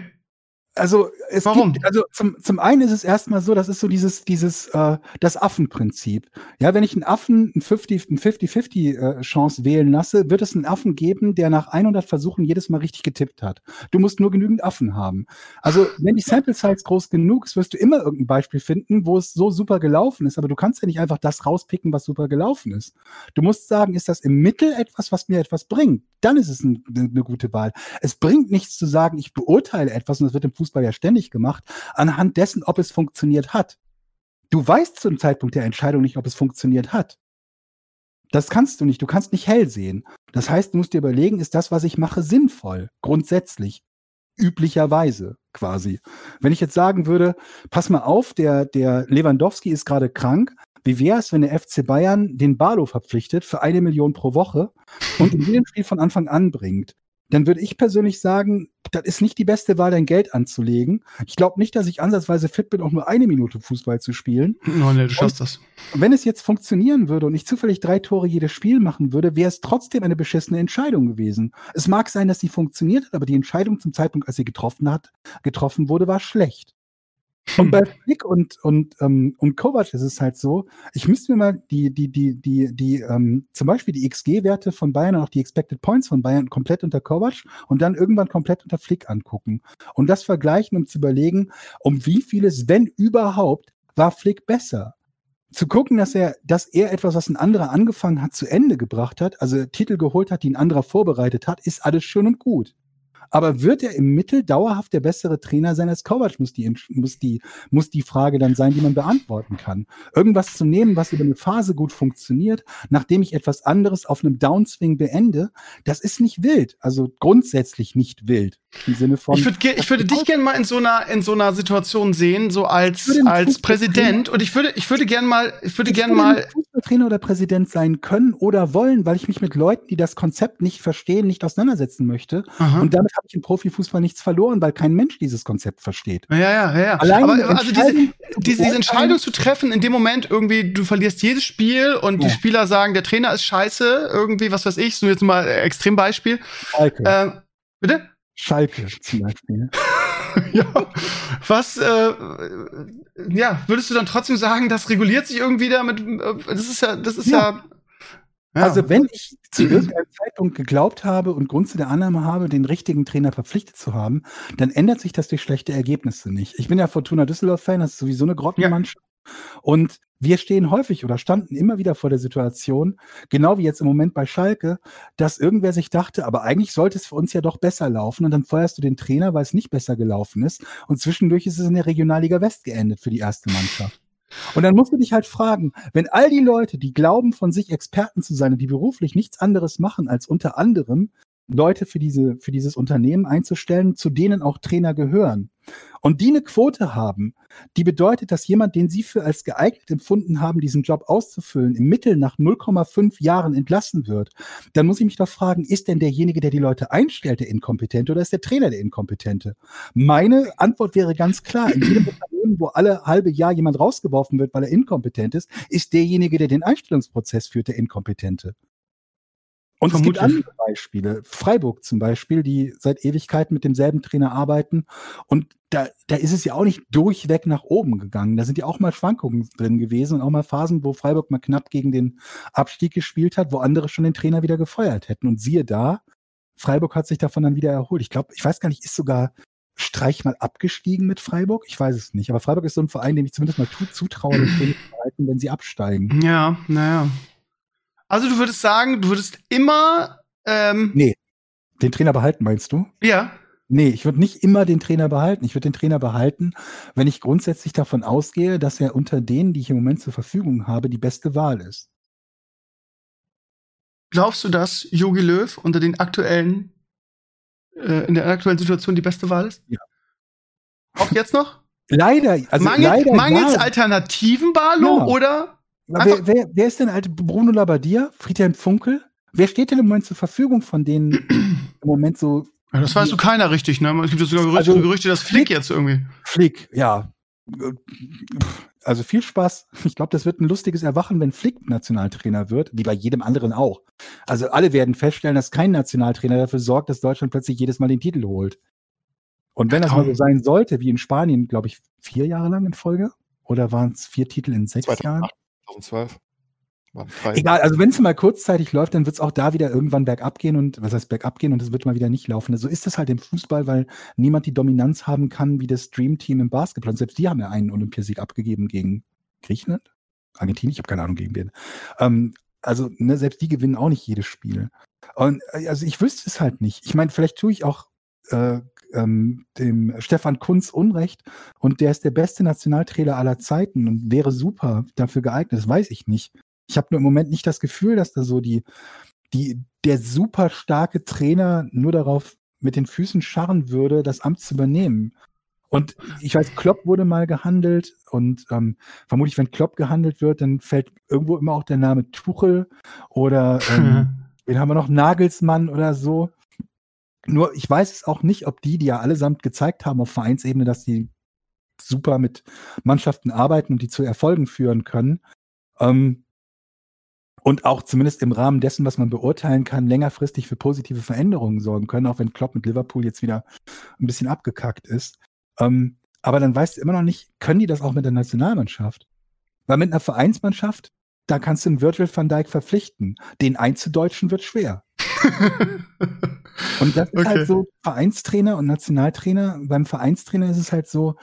Also es Warum? gibt, also zum, zum einen ist es erstmal so, das ist so dieses, dieses, äh, das Affenprinzip. Ja, wenn ich einen Affen ein 50, ein 50-50 äh, Chance wählen lasse, wird es einen Affen geben, der nach 100 Versuchen jedes Mal richtig getippt hat. Du musst nur genügend Affen haben. Also wenn die Sample Size groß genug ist, wirst du immer irgendein Beispiel finden, wo es so super gelaufen ist. Aber du kannst ja nicht einfach das rauspicken, was super gelaufen ist. Du musst sagen, ist das im Mittel etwas, was mir etwas bringt? Dann ist es ein, eine gute Wahl. Es bringt nichts zu sagen, ich beurteile etwas, und das wird im Fußball ja ständig gemacht, anhand dessen, ob es funktioniert hat. Du weißt zum Zeitpunkt der Entscheidung nicht, ob es funktioniert hat. Das kannst du nicht. Du kannst nicht hell sehen. Das heißt, du musst dir überlegen, ist das, was ich mache, sinnvoll? Grundsätzlich. Üblicherweise quasi. Wenn ich jetzt sagen würde, pass mal auf, der, der Lewandowski ist gerade krank. Wie wäre es, wenn der FC Bayern den Barlow verpflichtet für eine Million pro Woche und in jedem Spiel von Anfang an bringt? Dann würde ich persönlich sagen, das ist nicht die beste Wahl, dein Geld anzulegen. Ich glaube nicht, dass ich ansatzweise fit bin, auch nur eine Minute Fußball zu spielen. Oh, nee, du schaffst das. Wenn es jetzt funktionieren würde und ich zufällig drei Tore jedes Spiel machen würde, wäre es trotzdem eine beschissene Entscheidung gewesen. Es mag sein, dass sie funktioniert hat, aber die Entscheidung zum Zeitpunkt, als sie getroffen hat, getroffen wurde, war schlecht. Und bei Flick und, und, ähm, und Kovac ist es halt so, ich müsste mir mal die, die, die, die, die, ähm, zum Beispiel die XG-Werte von Bayern und auch die Expected Points von Bayern komplett unter Kovac und dann irgendwann komplett unter Flick angucken. Und das vergleichen, um zu überlegen, um wie vieles, wenn überhaupt, war Flick besser zu gucken, dass er, dass er etwas, was ein anderer angefangen hat, zu Ende gebracht hat, also Titel geholt hat, die ein anderer vorbereitet hat, ist alles schön und gut. Aber wird er im Mittel dauerhaft der bessere Trainer sein als Kovac, muss die, muss die, muss die Frage dann sein, die man beantworten kann. Irgendwas zu nehmen, was über eine Phase gut funktioniert, nachdem ich etwas anderes auf einem Downswing beende, das ist nicht wild. Also grundsätzlich nicht wild. Im Sinne von. Ich, würd, ich würde dich gerne mal in so einer, in so einer Situation sehen, so als, als Präsident. Und ich würde, ich würde gerne mal, ich würde gerne mal. Fußballtrainer oder Präsident sein können oder wollen, weil ich mich mit Leuten, die das Konzept nicht verstehen, nicht auseinandersetzen möchte. Aha. Und damit habe ich im Profifußball nichts verloren, weil kein Mensch dieses Konzept versteht. Ja, ja, ja. Allein Aber also diese, diese, diese Entscheidung zu treffen, in dem Moment irgendwie, du verlierst jedes Spiel und ja. die Spieler sagen, der Trainer ist scheiße, irgendwie, was weiß ich, so jetzt mal Extrembeispiel. Okay. Äh, bitte? Schalke zum Beispiel. ja. Was, äh, ja, würdest du dann trotzdem sagen, das reguliert sich irgendwie damit? Äh, das ist ja, das ist ja. ja, ja. Also wenn ich zu irgendeinem Zeitpunkt geglaubt habe und Grund zu der Annahme habe, den richtigen Trainer verpflichtet zu haben, dann ändert sich das durch schlechte Ergebnisse nicht. Ich bin ja Fortuna Düsseldorf-Fan, das ist sowieso eine Grottenmannschaft. Ja. Und wir stehen häufig oder standen immer wieder vor der Situation, genau wie jetzt im Moment bei Schalke, dass irgendwer sich dachte, aber eigentlich sollte es für uns ja doch besser laufen und dann feuerst du den Trainer, weil es nicht besser gelaufen ist und zwischendurch ist es in der Regionalliga West geendet für die erste Mannschaft. Und dann musst du dich halt fragen, wenn all die Leute, die glauben, von sich Experten zu sein und die beruflich nichts anderes machen, als unter anderem Leute für, diese, für dieses Unternehmen einzustellen, zu denen auch Trainer gehören. Und die eine Quote haben, die bedeutet, dass jemand, den sie für als geeignet empfunden haben, diesen Job auszufüllen, im Mittel nach 0,5 Jahren entlassen wird, dann muss ich mich doch fragen, ist denn derjenige, der die Leute einstellt, der Inkompetente oder ist der Trainer der Inkompetente? Meine Antwort wäre ganz klar, in jedem Unternehmen, wo alle halbe Jahr jemand rausgeworfen wird, weil er inkompetent ist, ist derjenige, der den Einstellungsprozess führt, der Inkompetente. Und Vermutlich. es gibt andere Beispiele. Freiburg zum Beispiel, die seit Ewigkeiten mit demselben Trainer arbeiten. Und da, da ist es ja auch nicht durchweg nach oben gegangen. Da sind ja auch mal Schwankungen drin gewesen und auch mal Phasen, wo Freiburg mal knapp gegen den Abstieg gespielt hat, wo andere schon den Trainer wieder gefeuert hätten. Und siehe da, Freiburg hat sich davon dann wieder erholt. Ich glaube, ich weiß gar nicht, ist sogar Streich mal abgestiegen mit Freiburg? Ich weiß es nicht. Aber Freiburg ist so ein Verein, dem ich zumindest mal zutraue, den Trainer zu halten, wenn sie absteigen. Ja, naja. Also du würdest sagen, du würdest immer. Ähm nee. Den Trainer behalten, meinst du? Ja. Nee, ich würde nicht immer den Trainer behalten. Ich würde den Trainer behalten, wenn ich grundsätzlich davon ausgehe, dass er unter denen, die ich im Moment zur Verfügung habe, die beste Wahl ist. Glaubst du, dass Jogi Löw unter den aktuellen, äh, in der aktuellen Situation die beste Wahl ist? Ja. Auch jetzt noch? Leider. Also Mangel, leider Mangels ja. Alternativen, Barlo, ja. oder? Wer, wer, wer, ist denn alte Bruno Labbadia? Friedhelm Funkel? Wer steht denn im Moment zur Verfügung von denen im Moment so? Ja, das weißt du keiner richtig, ne? Es gibt sogar Gerüchte, also, Gerüchte dass Flick, Flick jetzt irgendwie. Flick, ja. Also viel Spaß. Ich glaube, das wird ein lustiges Erwachen, wenn Flick Nationaltrainer wird, wie bei jedem anderen auch. Also alle werden feststellen, dass kein Nationaltrainer dafür sorgt, dass Deutschland plötzlich jedes Mal den Titel holt. Und wenn das mal so sein sollte, wie in Spanien, glaube ich, vier Jahre lang in Folge, oder waren es vier Titel in sechs 2008. Jahren? 2012. Egal, also wenn es mal kurzzeitig läuft, dann wird es auch da wieder irgendwann bergab gehen und was heißt bergab gehen und es wird mal wieder nicht laufen. So ist es halt im Fußball, weil niemand die Dominanz haben kann wie das Dream-Team im Basketball. Und selbst die haben ja einen Olympiasieg abgegeben gegen Griechenland, Argentinien, ich habe keine Ahnung gegen wen. Ähm, also ne, selbst die gewinnen auch nicht jedes Spiel. Und äh, also ich wüsste es halt nicht. Ich meine, vielleicht tue ich auch äh, ähm, dem Stefan Kunz Unrecht und der ist der beste Nationaltrainer aller Zeiten und wäre super dafür geeignet. Das weiß ich nicht. Ich habe nur im Moment nicht das Gefühl, dass da so die, die, der super starke Trainer nur darauf mit den Füßen scharren würde, das Amt zu übernehmen. Und ich weiß, Klopp wurde mal gehandelt und ähm, vermutlich, wenn Klopp gehandelt wird, dann fällt irgendwo immer auch der Name Tuchel oder ähm, wen haben wir noch? Nagelsmann oder so. Nur ich weiß es auch nicht, ob die, die ja allesamt gezeigt haben auf Vereinsebene, dass sie super mit Mannschaften arbeiten und die zu Erfolgen führen können. Ähm, und auch zumindest im Rahmen dessen, was man beurteilen kann, längerfristig für positive Veränderungen sorgen können, auch wenn Klopp mit Liverpool jetzt wieder ein bisschen abgekackt ist. Ähm, aber dann weißt du immer noch nicht, können die das auch mit der Nationalmannschaft? Weil mit einer Vereinsmannschaft, da kannst du einen Virgil van Dijk verpflichten. Den einzudeutschen wird schwer. Und das ist halt okay. halt so Vereinstrainer und Nationaltrainer. Beim Vereinstrainer ist es halt so,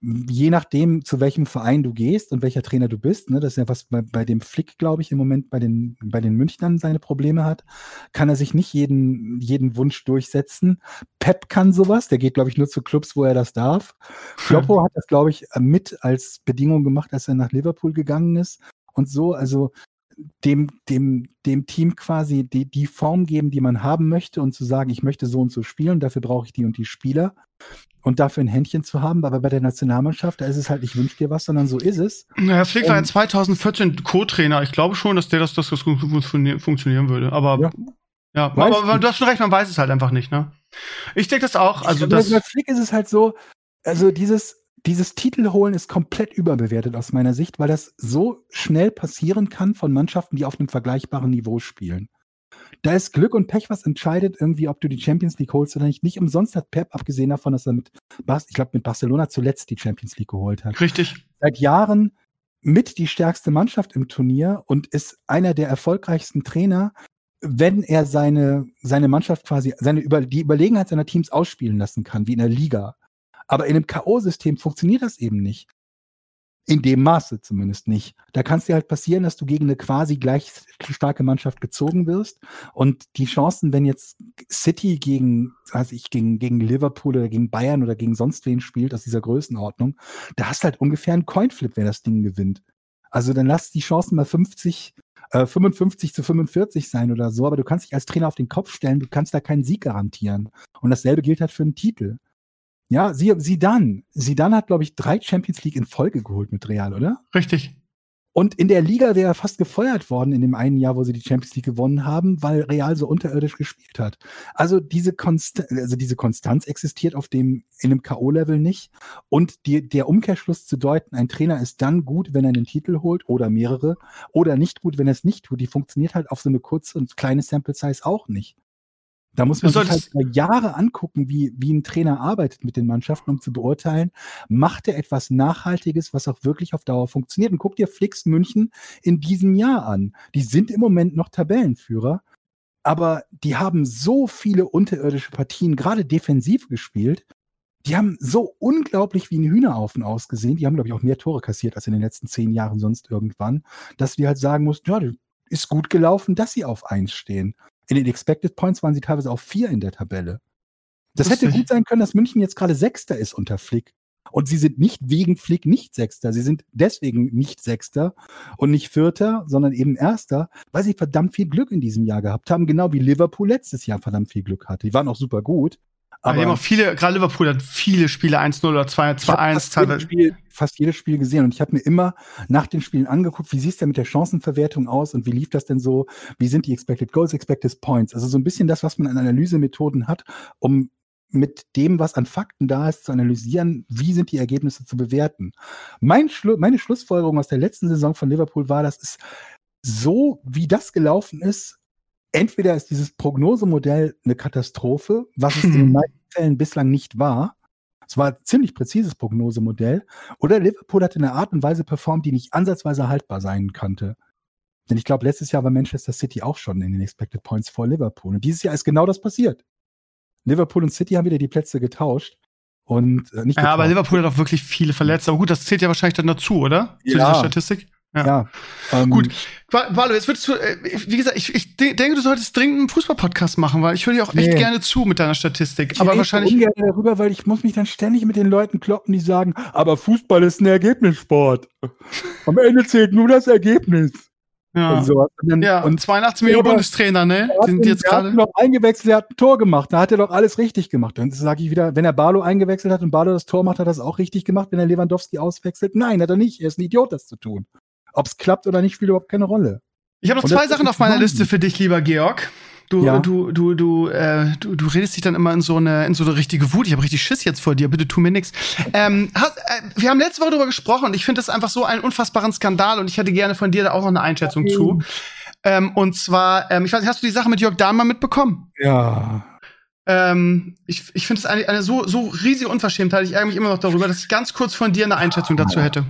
je nachdem, zu welchem Verein du gehst und welcher Trainer du bist, ne, das ist ja was bei, bei dem Flick, glaube ich, im Moment bei den, bei den Münchnern seine Probleme hat, kann er sich nicht jeden, jeden Wunsch durchsetzen. Pep kann sowas, der geht, glaube ich, nur zu Clubs, wo er das darf. Kloppo hat das, glaube ich, mit als Bedingung gemacht, als er nach Liverpool gegangen ist und so. Also dem, dem, dem Team quasi die, die Form geben, die man haben möchte und zu sagen, ich möchte so und so spielen, dafür brauche ich die und die Spieler und dafür ein Händchen zu haben. Aber bei der Nationalmannschaft, da ist es halt, ich wünsche dir was, sondern so ist es. Naja, Flick war ja 2014 Co-Trainer. Ich glaube schon, dass der das, das, das funktionieren würde. Aber ja, ja aber, aber, du hast schon recht, man weiß es halt einfach nicht, ne? Ich denke das auch. Also das bei Flick ist es halt so, also dieses, dieses Titelholen ist komplett überbewertet aus meiner Sicht, weil das so schnell passieren kann von Mannschaften, die auf einem vergleichbaren Niveau spielen. Da ist Glück und Pech, was entscheidet, irgendwie, ob du die Champions League holst oder nicht. Nicht umsonst hat Pep, abgesehen davon, dass er mit, ich glaube, mit Barcelona zuletzt die Champions League geholt hat. Richtig. Seit Jahren mit die stärkste Mannschaft im Turnier und ist einer der erfolgreichsten Trainer, wenn er seine, seine Mannschaft quasi, seine Über, die Überlegenheit seiner Teams ausspielen lassen kann, wie in der Liga. Aber in einem K.O.-System funktioniert das eben nicht. In dem Maße zumindest nicht. Da kann es dir halt passieren, dass du gegen eine quasi gleich starke Mannschaft gezogen wirst. Und die Chancen, wenn jetzt City gegen, weiß ich, gegen, gegen Liverpool oder gegen Bayern oder gegen sonst wen spielt aus dieser Größenordnung, da hast du halt ungefähr einen Coinflip, wer das Ding gewinnt. Also dann lass die Chancen mal 50, äh, 55 zu 45 sein oder so, aber du kannst dich als Trainer auf den Kopf stellen, du kannst da keinen Sieg garantieren. Und dasselbe gilt halt für einen Titel. Ja, sie, sie dann. Sie dann hat, glaube ich, drei Champions League in Folge geholt mit Real, oder? Richtig. Und in der Liga wäre er fast gefeuert worden in dem einen Jahr, wo sie die Champions League gewonnen haben, weil Real so unterirdisch gespielt hat. Also diese, Konst also diese Konstanz existiert auf dem, in einem K.O.-Level nicht. Und die, der Umkehrschluss zu deuten, ein Trainer ist dann gut, wenn er einen Titel holt oder mehrere, oder nicht gut, wenn er es nicht tut, die funktioniert halt auf so eine kurze und kleine Sample-Size auch nicht. Da muss man sich halt über Jahre angucken, wie, wie ein Trainer arbeitet mit den Mannschaften, um zu beurteilen, macht er etwas Nachhaltiges, was auch wirklich auf Dauer funktioniert. Und guck dir Flix München in diesem Jahr an. Die sind im Moment noch Tabellenführer, aber die haben so viele unterirdische Partien, gerade defensiv gespielt. Die haben so unglaublich wie ein Hühnerhaufen ausgesehen. Die haben, glaube ich, auch mehr Tore kassiert als in den letzten zehn Jahren sonst irgendwann, dass wir halt sagen mussten, ja, ist gut gelaufen, dass sie auf eins stehen. In den Expected Points waren sie teilweise auf vier in der Tabelle. Das hätte gut sein können, dass München jetzt gerade Sechster ist unter Flick. Und sie sind nicht wegen Flick nicht Sechster. Sie sind deswegen nicht Sechster und nicht Vierter, sondern eben Erster, weil sie verdammt viel Glück in diesem Jahr gehabt haben, genau wie Liverpool letztes Jahr verdammt viel Glück hatte. Die waren auch super gut. Aber die haben auch viele, gerade Liverpool hat viele Spiele 1-0 oder 2-1 teilweise. Fast jedes Spiel gesehen und ich habe mir immer nach den Spielen angeguckt, wie sieht es denn mit der Chancenverwertung aus und wie lief das denn so? Wie sind die Expected Goals, Expected Points? Also so ein bisschen das, was man an Analysemethoden hat, um mit dem, was an Fakten da ist, zu analysieren, wie sind die Ergebnisse zu bewerten. Mein Schlu meine Schlussfolgerung aus der letzten Saison von Liverpool war, dass es so, wie das gelaufen ist, entweder ist dieses Prognosemodell eine Katastrophe, was es in den meisten Fällen bislang nicht war. Es war ein ziemlich präzises Prognosemodell. Oder Liverpool hat in einer Art und Weise performt, die nicht ansatzweise haltbar sein konnte. Denn ich glaube, letztes Jahr war Manchester City auch schon in den Expected Points vor Liverpool. Und dieses Jahr ist genau das passiert. Liverpool und City haben wieder die Plätze getauscht. Und äh, nicht ja, aber Liverpool hat auch wirklich viele Verletzte. Aber gut, das zählt ja wahrscheinlich dann dazu, oder? Ja. Zu dieser Statistik. Ja. ja ähm, Gut. Valo, jetzt würdest du, äh, wie gesagt, ich, ich denke, du solltest dringend einen Fußball-Podcast machen, weil ich höre dir auch echt nee. gerne zu mit deiner Statistik. Ich aber wahrscheinlich. Ich ungern darüber, weil ich muss mich dann ständig mit den Leuten kloppen, die sagen, aber Fußball ist ein Ergebnissport. Am Ende zählt nur das Ergebnis. Ja, und, so. und, dann, ja, und 82 Millionen Bundestrainer, ne? Die sind jetzt gerade. noch eingewechselt, er hat ein Tor gemacht, da hat er doch alles richtig gemacht. Dann sage ich wieder, wenn er Barlo eingewechselt hat und Barlo das Tor macht, hat er das auch richtig gemacht, wenn er Lewandowski auswechselt? Nein, hat er nicht. Er ist ein Idiot, das zu tun. Ob es klappt oder nicht, spielt überhaupt keine Rolle. Ich habe noch zwei Sachen auf meiner Liste für dich, lieber Georg. Du, ja. du, du, du, äh, du, du redest dich dann immer in so eine, in so eine richtige Wut. Ich habe richtig Schiss jetzt vor dir. Bitte tu mir nichts. Ähm, äh, wir haben letzte Woche darüber gesprochen und ich finde das einfach so einen unfassbaren Skandal und ich hätte gerne von dir da auch noch eine Einschätzung okay. zu. Ähm, und zwar, ähm, ich weiß nicht, hast du die Sache mit Jörg Dahlmann mitbekommen? Ja. Ähm, ich ich finde es eine, eine so, so riesige Unverschämtheit. Ich ärgere mich immer noch darüber, dass ich ganz kurz von dir eine Einschätzung dazu hätte.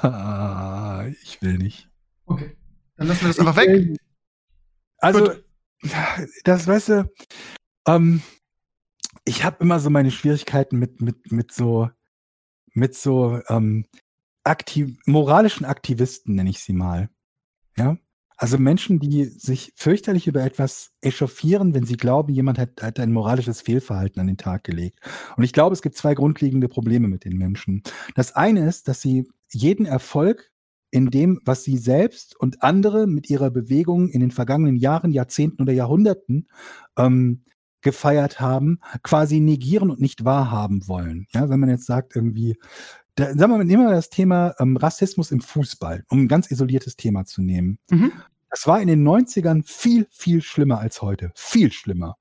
Ah, ich will nicht. Okay. Dann lassen wir das einfach ich weg. Also, Gut. das weißt du, ähm, ich habe immer so meine Schwierigkeiten mit, mit, mit so, mit so ähm, aktiv moralischen Aktivisten, nenne ich sie mal. Ja. Also Menschen, die sich fürchterlich über etwas echauffieren, wenn sie glauben, jemand hat, hat ein moralisches Fehlverhalten an den Tag gelegt. Und ich glaube, es gibt zwei grundlegende Probleme mit den Menschen. Das eine ist, dass sie jeden Erfolg in dem, was sie selbst und andere mit ihrer Bewegung in den vergangenen Jahren, Jahrzehnten oder Jahrhunderten ähm, gefeiert haben, quasi negieren und nicht wahrhaben wollen. Ja, wenn man jetzt sagt, irgendwie, da, sagen wir mal, nehmen wir das Thema ähm, Rassismus im Fußball, um ein ganz isoliertes Thema zu nehmen. Mhm. Das war in den 90ern viel, viel schlimmer als heute. Viel schlimmer.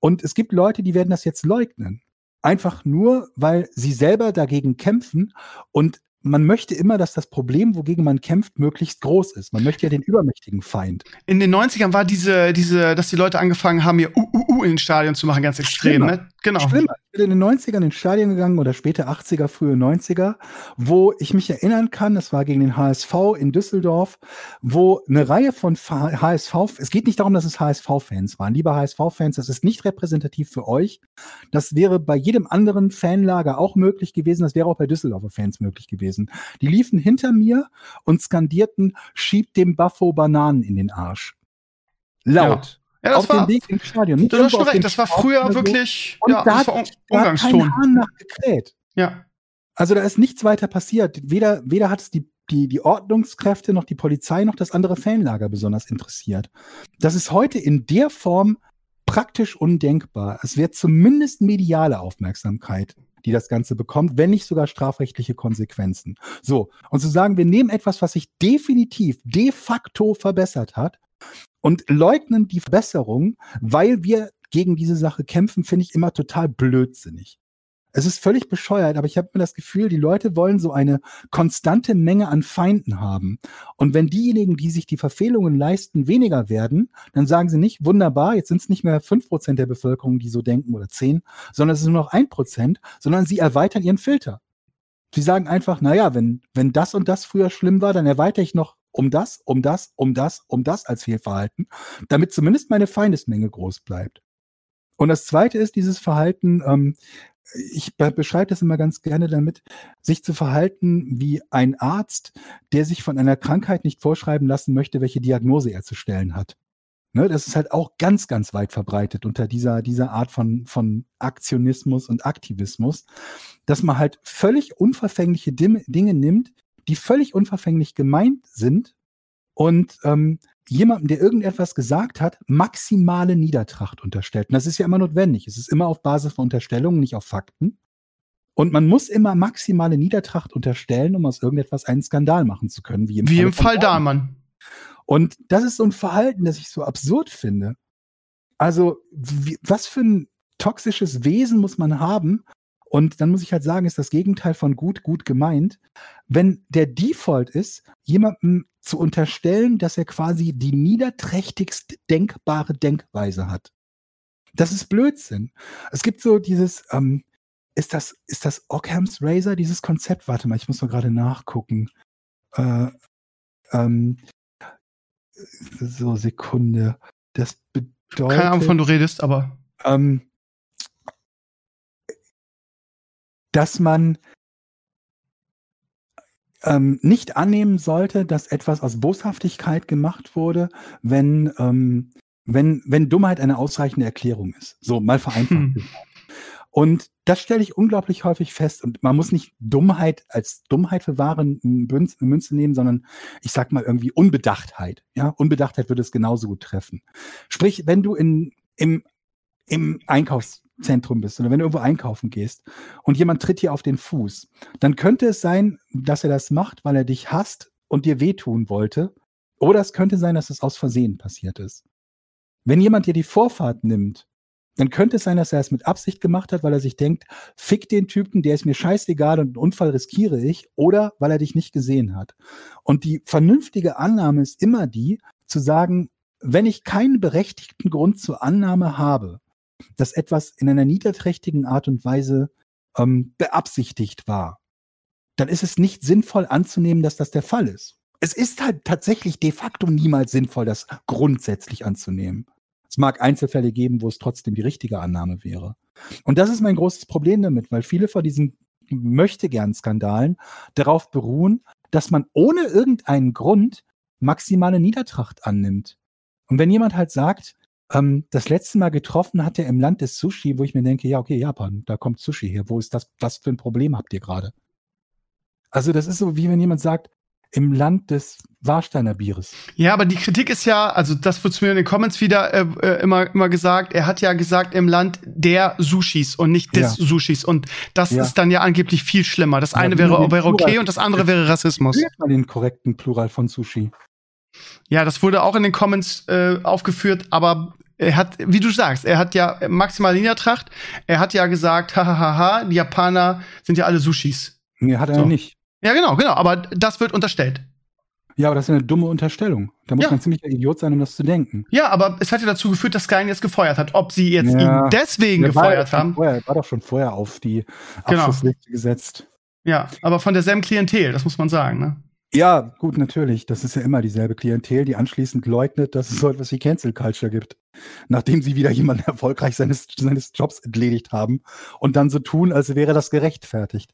Und es gibt Leute, die werden das jetzt leugnen. Einfach nur, weil sie selber dagegen kämpfen und man möchte immer, dass das Problem, wogegen man kämpft, möglichst groß ist. Man möchte ja den übermächtigen Feind. In den 90ern war diese, diese, dass die Leute angefangen haben, hier uh, uh, uh in den Stadion zu machen, ganz extrem. Schlimmer. Ne? Genau. Schlimmer. Ich bin in den 90ern ins Stadion gegangen oder später 80er, frühe 90er, wo ich mich erinnern kann, das war gegen den HSV in Düsseldorf, wo eine Reihe von HSV, es geht nicht darum, dass es HSV-Fans waren. Lieber HSV-Fans, das ist nicht repräsentativ für euch. Das wäre bei jedem anderen Fanlager auch möglich gewesen. Das wäre auch bei Düsseldorfer Fans möglich gewesen. Die liefen hinter mir und skandierten, schiebt dem Buffo Bananen in den Arsch. Laut. Ja. Ja, das auf war, den Weg ins Stadion. Nicht du hast schon recht, das war früher wirklich, und ja, da das war Un Umgangston. nachgekräht. Ja. Also da ist nichts weiter passiert. Weder, weder hat es die, die, die Ordnungskräfte noch die Polizei noch das andere Fanlager besonders interessiert. Das ist heute in der Form praktisch undenkbar. Es wird zumindest mediale Aufmerksamkeit, die das Ganze bekommt, wenn nicht sogar strafrechtliche Konsequenzen. So, und zu sagen, wir nehmen etwas, was sich definitiv, de facto verbessert hat und leugnen die Verbesserung, weil wir gegen diese Sache kämpfen, finde ich immer total blödsinnig. Es ist völlig bescheuert, aber ich habe mir das Gefühl, die Leute wollen so eine konstante Menge an Feinden haben. Und wenn diejenigen, die sich die Verfehlungen leisten, weniger werden, dann sagen sie nicht, wunderbar, jetzt sind es nicht mehr fünf Prozent der Bevölkerung, die so denken oder zehn, sondern es ist nur noch ein Prozent, sondern sie erweitern ihren Filter. Sie sagen einfach, naja, wenn, wenn das und das früher schlimm war, dann erweitere ich noch um das, um das, um das, um das als Fehlverhalten, damit zumindest meine Feindesmenge groß bleibt. Und das Zweite ist dieses Verhalten, ähm, ich be beschreibe das immer ganz gerne damit, sich zu verhalten wie ein Arzt, der sich von einer Krankheit nicht vorschreiben lassen möchte, welche Diagnose er zu stellen hat. Ne, das ist halt auch ganz, ganz weit verbreitet unter dieser, dieser Art von, von Aktionismus und Aktivismus, dass man halt völlig unverfängliche Dinge nimmt, die völlig unverfänglich gemeint sind und ähm, jemandem, der irgendetwas gesagt hat, maximale Niedertracht unterstellt. Und das ist ja immer notwendig. Es ist immer auf Basis von Unterstellungen, nicht auf Fakten. Und man muss immer maximale Niedertracht unterstellen, um aus irgendetwas einen Skandal machen zu können. Wie im, wie Fall, im Fall Dahlmann. Und das ist so ein Verhalten, das ich so absurd finde. Also, wie, was für ein toxisches Wesen muss man haben, und dann muss ich halt sagen, ist das Gegenteil von gut, gut gemeint. Wenn der Default ist, jemandem zu unterstellen, dass er quasi die niederträchtigst denkbare Denkweise hat. Das ist Blödsinn. Es gibt so dieses, ähm, ist das, ist das Occam's Razor, dieses Konzept? Warte mal, ich muss mal gerade nachgucken. Äh, ähm, so, Sekunde. Das bedeutet. Keine Ahnung, wovon du redest, aber. Ähm, dass man ähm, nicht annehmen sollte, dass etwas aus Boshaftigkeit gemacht wurde, wenn, ähm, wenn, wenn Dummheit eine ausreichende Erklärung ist. So, mal vereinfacht hm. Und das stelle ich unglaublich häufig fest. Und man muss nicht Dummheit als Dummheit für wahre Münze nehmen, sondern ich sag mal irgendwie Unbedachtheit. Ja, Unbedachtheit würde es genauso gut treffen. Sprich, wenn du in, im, im Einkaufs Zentrum bist oder wenn du irgendwo einkaufen gehst und jemand tritt dir auf den Fuß, dann könnte es sein, dass er das macht, weil er dich hasst und dir wehtun wollte. Oder es könnte sein, dass es aus Versehen passiert ist. Wenn jemand dir die Vorfahrt nimmt, dann könnte es sein, dass er es mit Absicht gemacht hat, weil er sich denkt, fick den Typen, der ist mir scheißegal und einen Unfall riskiere ich, oder weil er dich nicht gesehen hat. Und die vernünftige Annahme ist immer die, zu sagen, wenn ich keinen berechtigten Grund zur Annahme habe, dass etwas in einer niederträchtigen Art und Weise ähm, beabsichtigt war, dann ist es nicht sinnvoll anzunehmen, dass das der Fall ist. Es ist halt tatsächlich de facto niemals sinnvoll, das grundsätzlich anzunehmen. Es mag Einzelfälle geben, wo es trotzdem die richtige Annahme wäre. Und das ist mein großes Problem damit, weil viele von diesen möchte gern Skandalen darauf beruhen, dass man ohne irgendeinen Grund maximale Niedertracht annimmt. Und wenn jemand halt sagt, ähm, das letzte Mal getroffen hat er im Land des Sushi, wo ich mir denke, ja, okay, Japan, da kommt Sushi her. Wo ist das? Was für ein Problem habt ihr gerade? Also, das ist so, wie wenn jemand sagt, im Land des Warsteiner Bieres. Ja, aber die Kritik ist ja, also das wird mir in den Comments wieder äh, äh, immer, immer gesagt, er hat ja gesagt im Land der Sushis und nicht des ja. Sushis. Und das ja. ist dann ja angeblich viel schlimmer. Das ja, eine wäre, wäre okay und das andere wäre Rassismus. Mal den korrekten Plural von Sushi. Ja, das wurde auch in den Comments äh, aufgeführt, aber er hat, wie du sagst, er hat ja maximal Niedertracht. Er hat ja gesagt, hahaha, die Japaner sind ja alle Sushis. Nee, hat er so. nicht. Ja, genau, genau. Aber das wird unterstellt. Ja, aber das ist eine dumme Unterstellung. Da muss ja. man ziemlich ein Idiot sein, um das zu denken. Ja, aber es hat ja dazu geführt, dass Sky ihn jetzt gefeuert hat. Ob sie jetzt ja. ihn deswegen gefeuert haben. Vorher, war doch schon vorher auf die genau. Abschlussliste gesetzt. Ja, aber von derselben Klientel, das muss man sagen, ne? Ja, gut, natürlich. Das ist ja immer dieselbe Klientel, die anschließend leugnet, dass es so etwas wie Cancel Culture gibt. Nachdem sie wieder jemanden erfolgreich seines, seines Jobs entledigt haben und dann so tun, als wäre das gerechtfertigt.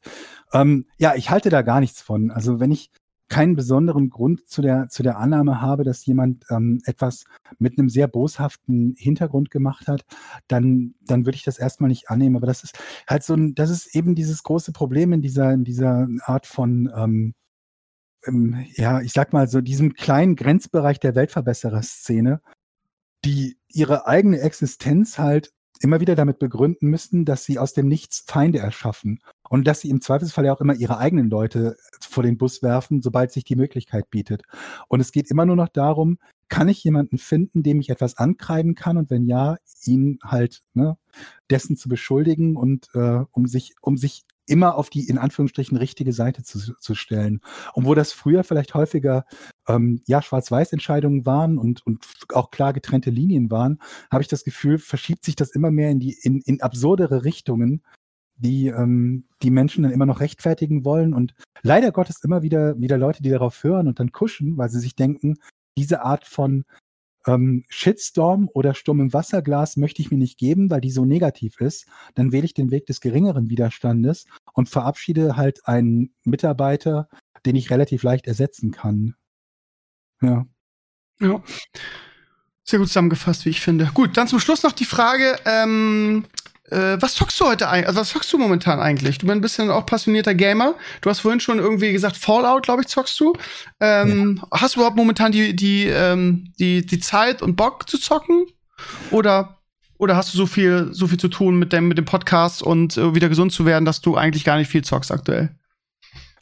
Ähm, ja, ich halte da gar nichts von. Also wenn ich keinen besonderen Grund zu der, zu der Annahme habe, dass jemand ähm, etwas mit einem sehr boshaften Hintergrund gemacht hat, dann, dann würde ich das erstmal nicht annehmen. Aber das ist halt so ein, das ist eben dieses große Problem in dieser, in dieser Art von ähm, ähm, ja, ich sag mal so diesem kleinen Grenzbereich der Weltverbesserer-Szene, die ihre eigene Existenz halt immer wieder damit begründen müssten, dass sie aus dem Nichts Feinde erschaffen und dass sie im Zweifelsfall ja auch immer ihre eigenen Leute vor den Bus werfen, sobald sich die Möglichkeit bietet. Und es geht immer nur noch darum, kann ich jemanden finden, dem ich etwas ankreiden kann und wenn ja, ihn halt ne, dessen zu beschuldigen und äh, um sich um sich immer auf die in Anführungsstrichen richtige Seite zu, zu stellen. Und wo das früher vielleicht häufiger ähm, ja, Schwarz-Weiß-Entscheidungen waren und, und auch klar getrennte Linien waren, habe ich das Gefühl, verschiebt sich das immer mehr in die in, in absurdere Richtungen, die ähm, die Menschen dann immer noch rechtfertigen wollen. Und leider Gottes immer wieder, wieder Leute, die darauf hören und dann kuschen, weil sie sich denken, diese Art von ähm, Shitstorm oder Sturm im Wasserglas möchte ich mir nicht geben, weil die so negativ ist. Dann wähle ich den Weg des geringeren Widerstandes und verabschiede halt einen Mitarbeiter, den ich relativ leicht ersetzen kann. Ja. Ja. Sehr gut zusammengefasst, wie ich finde. Gut, dann zum Schluss noch die Frage, ähm, äh, was zockst du heute eigentlich? Also was zockst du momentan eigentlich? Du bist ein bisschen auch passionierter Gamer. Du hast vorhin schon irgendwie gesagt, Fallout, glaube ich, zockst du. Ähm, ja. Hast du überhaupt momentan die, die, ähm, die, die Zeit und Bock zu zocken? Oder, oder hast du so viel, so viel zu tun mit dem, mit dem Podcast und äh, wieder gesund zu werden, dass du eigentlich gar nicht viel zockst aktuell?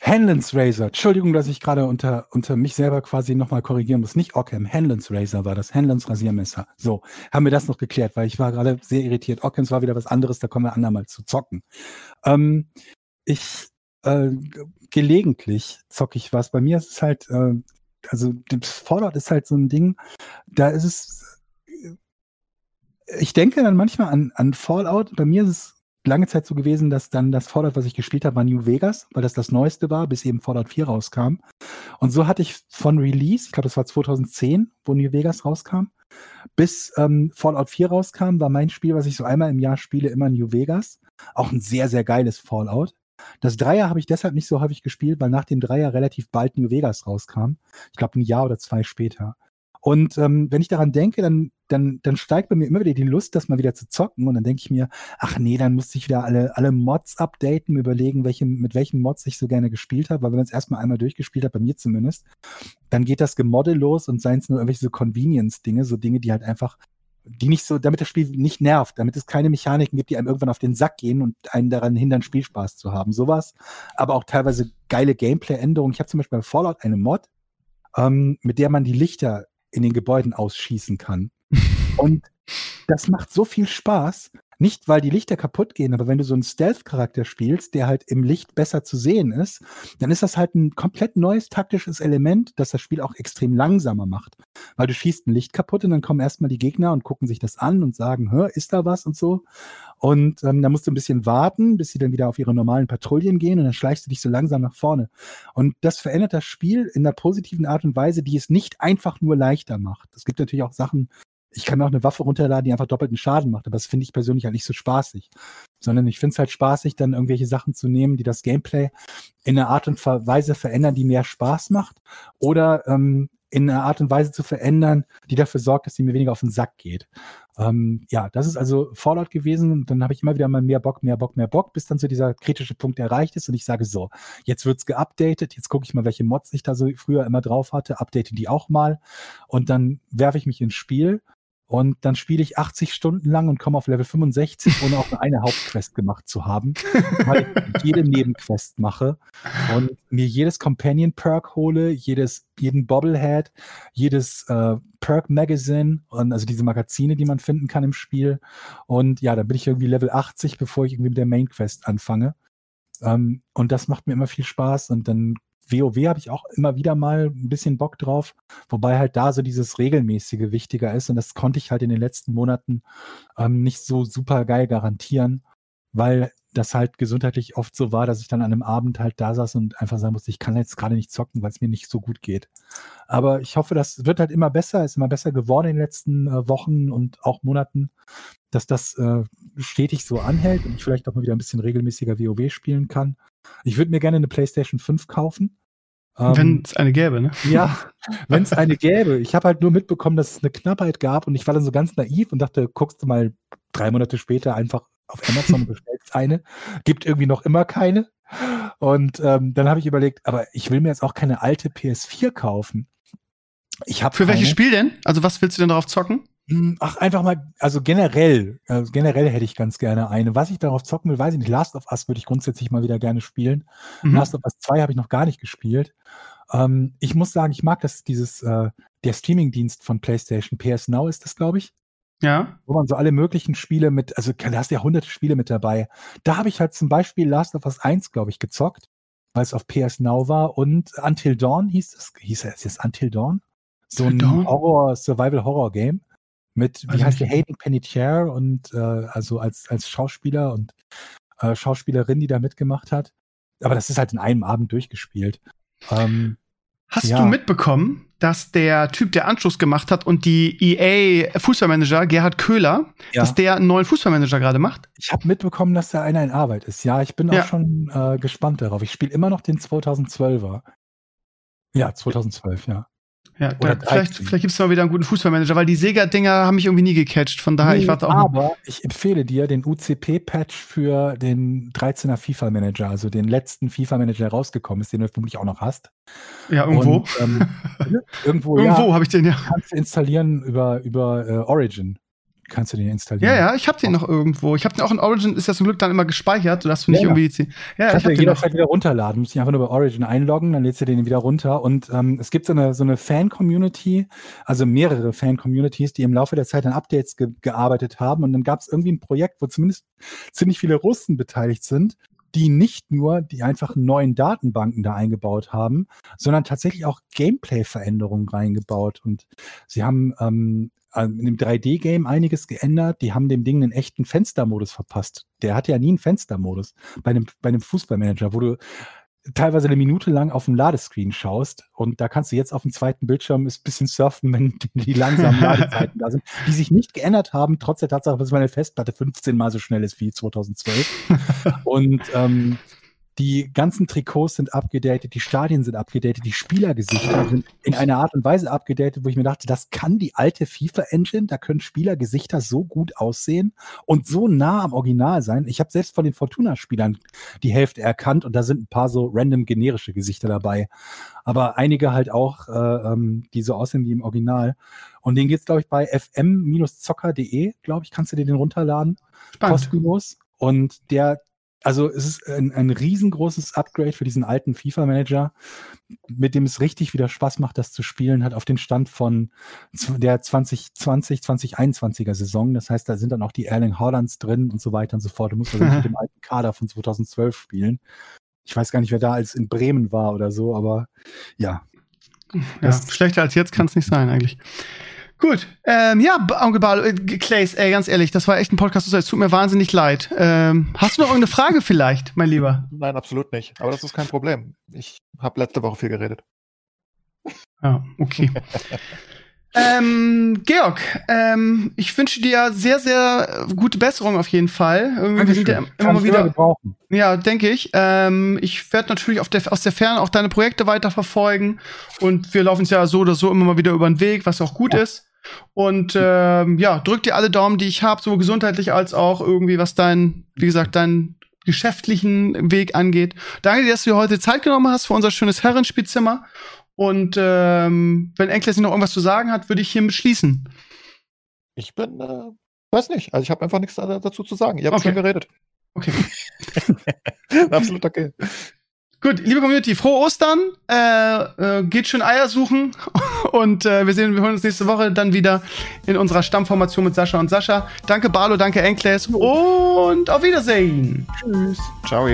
Hanlons Razor. Entschuldigung, dass ich gerade unter, unter mich selber quasi nochmal korrigieren muss. Nicht Ockham, Hanlons Razor war das. Hanlons Rasiermesser. So, haben wir das noch geklärt, weil ich war gerade sehr irritiert. Ockhams war wieder was anderes, da kommen wir andermal zu zocken. Ähm, ich, äh, gelegentlich zocke ich was. Bei mir ist es halt, äh, also das Fallout ist halt so ein Ding, da ist es, ich denke dann manchmal an, an Fallout. Bei mir ist es lange Zeit so gewesen, dass dann das Fallout, was ich gespielt habe, war New Vegas, weil das das Neueste war, bis eben Fallout 4 rauskam. Und so hatte ich von Release, ich glaube, das war 2010, wo New Vegas rauskam, bis ähm, Fallout 4 rauskam, war mein Spiel, was ich so einmal im Jahr spiele, immer New Vegas. Auch ein sehr, sehr geiles Fallout. Das Dreier habe ich deshalb nicht so häufig gespielt, weil nach dem Dreier relativ bald New Vegas rauskam. Ich glaube, ein Jahr oder zwei später. Und ähm, wenn ich daran denke, dann, dann, dann steigt bei mir immer wieder die Lust, das mal wieder zu zocken. Und dann denke ich mir, ach nee, dann müsste ich wieder alle, alle Mods updaten, überlegen, welche, mit welchen Mods ich so gerne gespielt habe. Weil wenn man es erstmal einmal durchgespielt hat, bei mir zumindest, dann geht das Gemodde los und seien es nur irgendwelche so Convenience-Dinge, so Dinge, die halt einfach, die nicht so, damit das Spiel nicht nervt, damit es keine Mechaniken gibt, die einem irgendwann auf den Sack gehen und einen daran hindern, Spielspaß zu haben. Sowas. Aber auch teilweise geile Gameplay-Änderungen. Ich habe zum Beispiel bei Fallout eine Mod, ähm, mit der man die Lichter in den Gebäuden ausschießen kann. Und das macht so viel Spaß. Nicht, weil die Lichter kaputt gehen, aber wenn du so einen Stealth-Charakter spielst, der halt im Licht besser zu sehen ist, dann ist das halt ein komplett neues taktisches Element, das das Spiel auch extrem langsamer macht. Weil du schießt ein Licht kaputt und dann kommen erstmal die Gegner und gucken sich das an und sagen, hör, ist da was und so. Und ähm, da musst du ein bisschen warten, bis sie dann wieder auf ihre normalen Patrouillen gehen und dann schleichst du dich so langsam nach vorne. Und das verändert das Spiel in einer positiven Art und Weise, die es nicht einfach nur leichter macht. Es gibt natürlich auch Sachen, Ich kann auch eine Waffe runterladen, die einfach doppelten Schaden macht, aber das finde ich persönlich halt nicht so spaßig. Sondern ich finde es halt spaßig, dann irgendwelche Sachen zu nehmen, die das Gameplay in einer Art und Weise verändern, die mehr Spaß macht. Oder ähm, in einer Art und Weise zu verändern, die dafür sorgt, dass sie mir weniger auf den Sack geht. Ähm, ja, das ist also Fallout gewesen und dann habe ich immer wieder mal mehr Bock, mehr Bock, mehr Bock, bis dann so dieser kritische Punkt erreicht ist und ich sage so, jetzt wird's geupdatet, jetzt gucke ich mal, welche Mods ich da so früher immer drauf hatte, update die auch mal und dann werfe ich mich ins Spiel und dann spiele ich 80 Stunden lang und komme auf Level 65, ohne auch eine Hauptquest gemacht zu haben, weil ich jede Nebenquest mache und mir jedes Companion Perk hole, jedes, jeden Bobblehead, jedes äh, Perk Magazine und also diese Magazine, die man finden kann im Spiel. Und ja, dann bin ich irgendwie Level 80, bevor ich irgendwie mit der Main Quest anfange. Ähm, und das macht mir immer viel Spaß und dann WoW habe ich auch immer wieder mal ein bisschen Bock drauf, wobei halt da so dieses regelmäßige wichtiger ist und das konnte ich halt in den letzten Monaten ähm, nicht so super geil garantieren, weil das halt gesundheitlich oft so war, dass ich dann an einem Abend halt da saß und einfach sagen musste, ich kann jetzt gerade nicht zocken, weil es mir nicht so gut geht. Aber ich hoffe, das wird halt immer besser, ist immer besser geworden in den letzten äh, Wochen und auch Monaten, dass das äh, stetig so anhält und ich vielleicht auch mal wieder ein bisschen regelmäßiger WoW spielen kann. Ich würde mir gerne eine PlayStation 5 kaufen. Wenn es ähm, eine gäbe, ne? Ja, wenn es eine gäbe. Ich habe halt nur mitbekommen, dass es eine Knappheit gab und ich war dann so ganz naiv und dachte, guckst du mal drei Monate später einfach auf Amazon und bestellst eine. Gibt irgendwie noch immer keine. Und ähm, dann habe ich überlegt, aber ich will mir jetzt auch keine alte PS4 kaufen. Ich Für keine. welches Spiel denn? Also was willst du denn darauf zocken? Hm, ach, einfach mal, also generell, also generell hätte ich ganz gerne eine. Was ich darauf zocken will, weiß ich nicht. Last of Us würde ich grundsätzlich mal wieder gerne spielen. Mhm. Last of Us 2 habe ich noch gar nicht gespielt. Ähm, ich muss sagen, ich mag das, dieses, äh, der Streaming-Dienst von PlayStation, PS Now ist das, glaube ich. Ja. Wo man so alle möglichen Spiele mit, also da hast du ja hunderte Spiele mit dabei. Da habe ich halt zum Beispiel Last of Us 1, glaube ich, gezockt, weil es auf PS Now war und Until Dawn hieß es, hieß es jetzt Until Dawn? So ein Horror, Survival-Horror-Game mit, wie also heißt der, Hayden Panettiere und äh, also als, als Schauspieler und äh, Schauspielerin, die da mitgemacht hat. Aber das ist halt in einem Abend durchgespielt. Ähm, Hast ja. du mitbekommen, dass der Typ, der Anschluss gemacht hat und die EA Fußballmanager, Gerhard Köhler, ja. dass der einen neuen Fußballmanager gerade macht? Ich habe mitbekommen, dass da einer in Arbeit ist. Ja, ich bin ja. auch schon äh, gespannt darauf. Ich spiele immer noch den 2012er. Ja, 2012, ja. Ja, da, vielleicht, vielleicht gibt es mal wieder einen guten Fußballmanager, weil die Sega-Dinger haben mich irgendwie nie gecatcht. Von daher, nee, ich warte auch. Aber ich empfehle dir den UCP-Patch für den 13er FIFA-Manager, also den letzten FIFA-Manager, der rausgekommen ist, den du vermutlich auch noch hast. Ja, irgendwo. Und, ähm, irgendwo, irgendwo ja, habe ich den ja. Kannst du installieren über, über äh, Origin kannst du den installieren. Ja, ja, ich habe den noch irgendwo. Ich habe den auch in Origin, ist ja zum Glück dann immer gespeichert, sodass du nicht ja, irgendwie. Ja, ich du jederzeit wieder runterladen. Du musst dich einfach nur bei Origin einloggen, dann lädst du den wieder runter. Und ähm, es gibt so eine, so eine Fan-Community, also mehrere Fan-Communities, die im Laufe der Zeit an Updates ge gearbeitet haben. Und dann gab es irgendwie ein Projekt, wo zumindest ziemlich viele Russen beteiligt sind die nicht nur die einfachen neuen Datenbanken da eingebaut haben, sondern tatsächlich auch Gameplay-Veränderungen reingebaut. Und sie haben ähm, in dem 3D-Game einiges geändert. Die haben dem Ding einen echten Fenstermodus verpasst. Der hat ja nie einen Fenstermodus bei einem, bei einem Fußballmanager, wo du teilweise eine Minute lang auf dem Ladescreen schaust und da kannst du jetzt auf dem zweiten Bildschirm ein bisschen surfen, wenn die langsamen Ladezeiten da sind, die sich nicht geändert haben, trotz der Tatsache, dass meine Festplatte 15 mal so schnell ist wie 2012. und ähm, die ganzen Trikots sind abgedatet, die Stadien sind abgedatet, die Spielergesichter sind in einer Art und Weise abgedatet, wo ich mir dachte, das kann die alte FIFA-Engine, da können Spielergesichter so gut aussehen und so nah am Original sein. Ich habe selbst von den Fortuna-Spielern die Hälfte erkannt und da sind ein paar so random generische Gesichter dabei. Aber einige halt auch, äh, ähm, die so aussehen wie im Original. Und den geht's, glaube ich, bei fm-zocker.de, glaube ich, kannst du dir den runterladen. Spannend. Kostenlos. Und der also es ist ein, ein riesengroßes Upgrade für diesen alten FIFA-Manager, mit dem es richtig wieder Spaß macht, das zu spielen, hat auf den Stand von der 2020, 2021er Saison. Das heißt, da sind dann auch die Erling Haalands drin und so weiter und so fort. Du musst also nicht mit dem alten Kader von 2012 spielen. Ich weiß gar nicht, wer da als in Bremen war oder so, aber ja. Ja, schlechter als jetzt kann es nicht sein eigentlich. Gut, ähm, ja, Onkel Barlo, äh, Clays, ey, ganz ehrlich, das war echt ein Podcast, es tut mir wahnsinnig leid. Ähm, hast du noch irgendeine Frage vielleicht, mein Lieber? Nein, absolut nicht. Aber das ist kein Problem. Ich habe letzte Woche viel geredet. Ja, okay. Ähm, Georg, ähm, ich wünsche dir sehr, sehr gute Besserung auf jeden Fall. Irgendwie wir sind ja immer mal wieder. Gebrauchen. Ja, denke ich. Ähm, ich werde natürlich der, aus der Ferne auch deine Projekte weiterverfolgen. Und wir laufen es ja so oder so immer mal wieder über den Weg, was auch gut ja. ist. Und ähm, ja, drück dir alle Daumen, die ich habe, sowohl gesundheitlich als auch irgendwie, was dein, wie gesagt, deinen geschäftlichen Weg angeht. Danke dir, dass du dir heute Zeit genommen hast für unser schönes Herrenspielzimmer. Und ähm, wenn Enkles noch irgendwas zu sagen hat, würde ich hiermit schließen. Ich bin, äh, weiß nicht. Also ich habe einfach nichts dazu zu sagen. Ihr habt okay. schon geredet. Okay. Absolut okay. Gut, liebe Community, frohe Ostern. Äh, äh, geht schön Eier suchen. Und äh, wir sehen, wir hören uns nächste Woche dann wieder in unserer Stammformation mit Sascha und Sascha. Danke Barlo, danke Enkles und auf Wiedersehen. Tschüss. Ciao.